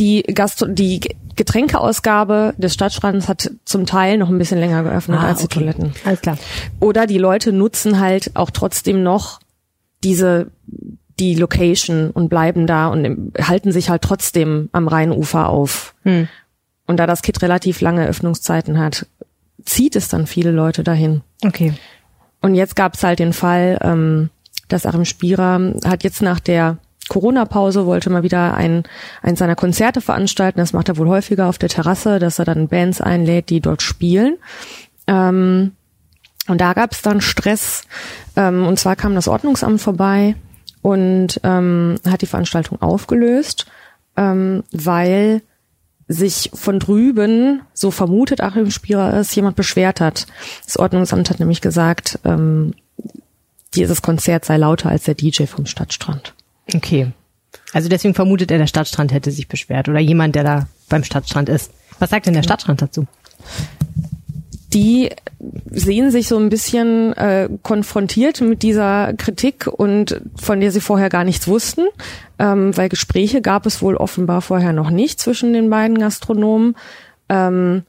die Gastro die Getränkeausgabe des Stadtstrands hat zum Teil noch ein bisschen länger geöffnet ah, als die okay. Toiletten. Alles klar. Oder die Leute nutzen halt auch trotzdem noch diese die Location und bleiben da und halten sich halt trotzdem am Rheinufer auf. Hm. Und da das Kit relativ lange Öffnungszeiten hat, zieht es dann viele Leute dahin. Okay. Und jetzt gab es halt den Fall, ähm, dass Arim Spira hat jetzt nach der Corona-Pause wollte mal wieder ein, ein seiner Konzerte veranstalten. Das macht er wohl häufiger auf der Terrasse, dass er dann Bands einlädt, die dort spielen. Ähm, und da gab es dann Stress. Ähm, und zwar kam das Ordnungsamt vorbei und ähm, hat die Veranstaltung aufgelöst, ähm, weil sich von drüben, so vermutet Achim Spierer es, jemand beschwert hat. Das Ordnungsamt hat nämlich gesagt, ähm, dieses Konzert sei lauter als der DJ vom Stadtstrand. Okay. Also deswegen vermutet er, der Stadtstrand hätte sich beschwert oder jemand, der da beim Stadtstrand ist. Was sagt denn der Stadtstrand dazu? Die sehen sich so ein bisschen äh, konfrontiert mit dieser Kritik und von der sie vorher gar nichts wussten, ähm, weil Gespräche gab es wohl offenbar vorher noch nicht zwischen den beiden Gastronomen. Ähm,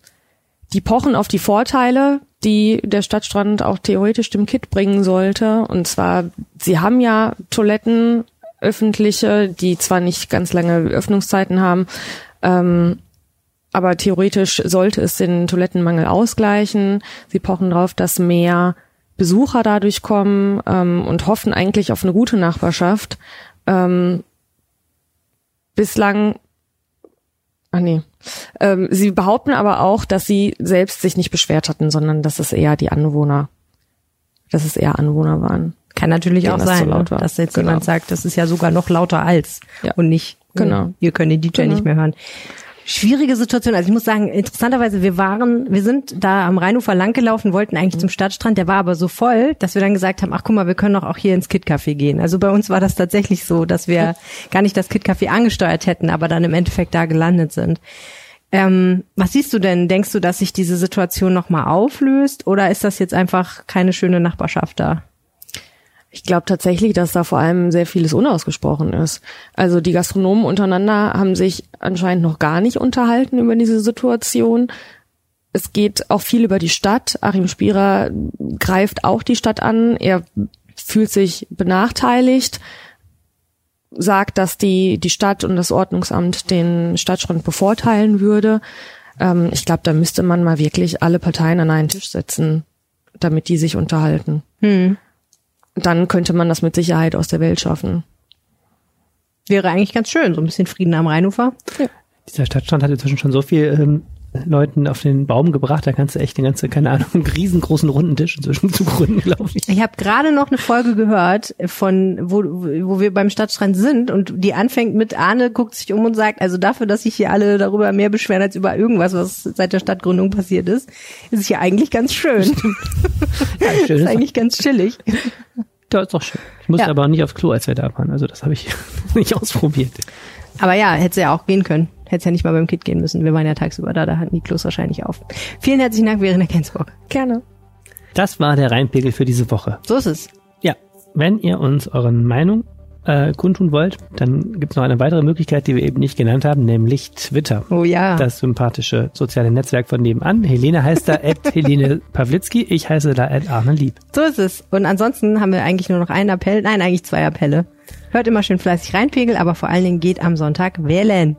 die pochen auf die Vorteile, die der Stadtstrand auch theoretisch dem Kit bringen sollte. Und zwar, sie haben ja Toiletten öffentliche, die zwar nicht ganz lange Öffnungszeiten haben, ähm, aber theoretisch sollte es den Toilettenmangel ausgleichen. Sie pochen darauf, dass mehr Besucher dadurch kommen ähm, und hoffen eigentlich auf eine gute Nachbarschaft. Ähm, bislang, ah nee, ähm, sie behaupten aber auch, dass sie selbst sich nicht beschwert hatten, sondern dass es eher die Anwohner, dass es eher Anwohner waren. Kann natürlich auch sein, ne? dass jetzt genau. jemand sagt, das ist ja sogar noch lauter als ja. und nicht, genau. wir können den DJ genau. nicht mehr hören. Schwierige Situation. Also ich muss sagen, interessanterweise, wir waren, wir sind da am Rheinufer langgelaufen, wollten eigentlich mhm. zum Stadtstrand, der war aber so voll, dass wir dann gesagt haben, ach guck mal, wir können doch auch hier ins Kit Café gehen. Also bei uns war das tatsächlich so, dass wir gar nicht das Kit Café angesteuert hätten, aber dann im Endeffekt da gelandet sind. Ähm, was siehst du denn? Denkst du, dass sich diese Situation nochmal auflöst oder ist das jetzt einfach keine schöne Nachbarschaft da? Ich glaube tatsächlich, dass da vor allem sehr vieles unausgesprochen ist. Also die Gastronomen untereinander haben sich anscheinend noch gar nicht unterhalten über diese Situation. es geht auch viel über die Stadt. Achim Spierer greift auch die Stadt an. Er fühlt sich benachteiligt, sagt, dass die, die Stadt und das Ordnungsamt den Stadtstrand bevorteilen würde. Ähm, ich glaube, da müsste man mal wirklich alle Parteien an einen Tisch setzen, damit die sich unterhalten. Hm. Dann könnte man das mit Sicherheit aus der Welt schaffen. Wäre eigentlich ganz schön, so ein bisschen Frieden am Rheinufer. Dieser Stadtstrand hat inzwischen schon so viel ähm, Leuten auf den Baum gebracht, da kannst du echt den ganzen, keine Ahnung, einen riesengroßen runden Tisch inzwischen zu gründen, glaube ich. Ich habe gerade noch eine Folge gehört von wo, wo wir beim Stadtstrand sind und die anfängt mit Arne guckt sich um und sagt, also dafür, dass sich hier alle darüber mehr beschweren als über irgendwas, was seit der Stadtgründung passiert ist, ist es hier eigentlich ganz schön. Ja, schön ist ist eigentlich ganz chillig. Ja, ist doch schön. Ich musste Ja. aber nicht aufs Klo, als wir da waren. Also das habe ich nicht ausprobiert. Aber ja, hätte ja auch gehen können. Hätte ja nicht mal beim Kit gehen müssen. Wir waren ja tagsüber da, da hatten die Klos wahrscheinlich auf. Vielen herzlichen Dank, Verena Kensburg. Gerne. Das war der Rheinpegel für diese Woche. So ist es. Ja, wenn ihr uns eure Meinung äh, kundtun wollt, dann gibt es noch eine weitere Möglichkeit, die wir eben nicht genannt haben, nämlich Twitter. Oh ja. Das sympathische soziale Netzwerk von nebenan. Helene heißt da at Helene Pawlitzki, ich heiße da at Arne Lieb. So ist es. Und ansonsten haben wir eigentlich nur noch einen Appell. Nein, eigentlich zwei Appelle. Hört immer schön fleißig reinpegel, aber vor allen Dingen geht am Sonntag wählen.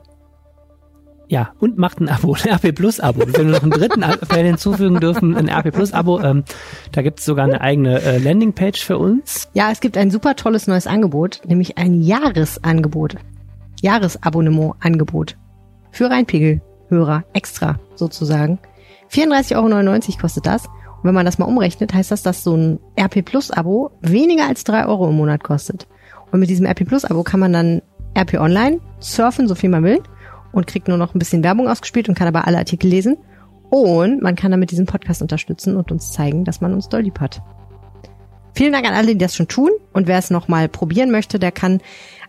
Ja, und macht ein Abo, ein RP Plus Abo. Wenn wir noch einen dritten Appell hinzufügen dürfen, ein RP Plus Abo. Ähm, da gibt es sogar eine eigene äh, Landingpage für uns. Ja, es gibt ein super tolles neues Angebot, nämlich ein Jahresangebot. Jahresabonnement-Angebot. Für Reinpegel-Hörer extra sozusagen. 34,99 Euro kostet das. Und wenn man das mal umrechnet, heißt das, dass so ein RP Plus Abo weniger als drei Euro im Monat kostet. Und mit diesem RP Plus Abo kann man dann RP Online surfen, so viel man will, und kriegt nur noch ein bisschen Werbung ausgespielt und kann aber alle Artikel lesen. Und man kann damit diesen Podcast unterstützen und uns zeigen, dass man uns doll lieb hat. Vielen Dank an alle, die das schon tun. Und wer es noch mal probieren möchte, der kann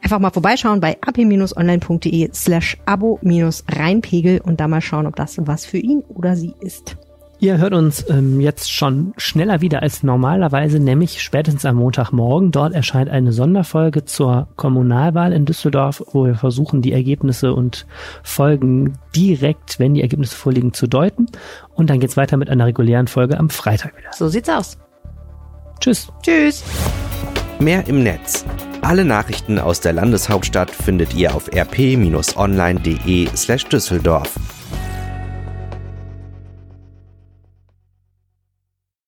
einfach mal vorbeischauen bei ap-online.de slash abo-reinpegel und da mal schauen, ob das was für ihn oder sie ist. Ihr hört uns ähm, jetzt schon schneller wieder als normalerweise, nämlich spätestens am Montagmorgen. Dort erscheint eine Sonderfolge zur Kommunalwahl in Düsseldorf, wo wir versuchen, die Ergebnisse und Folgen direkt, wenn die Ergebnisse vorliegen, zu deuten. Und dann geht's weiter mit einer regulären Folge am Freitag wieder. So sieht's aus. Tschüss. Tschüss. Mehr im Netz. Alle Nachrichten aus der Landeshauptstadt findet ihr auf rp-online.de slash Düsseldorf.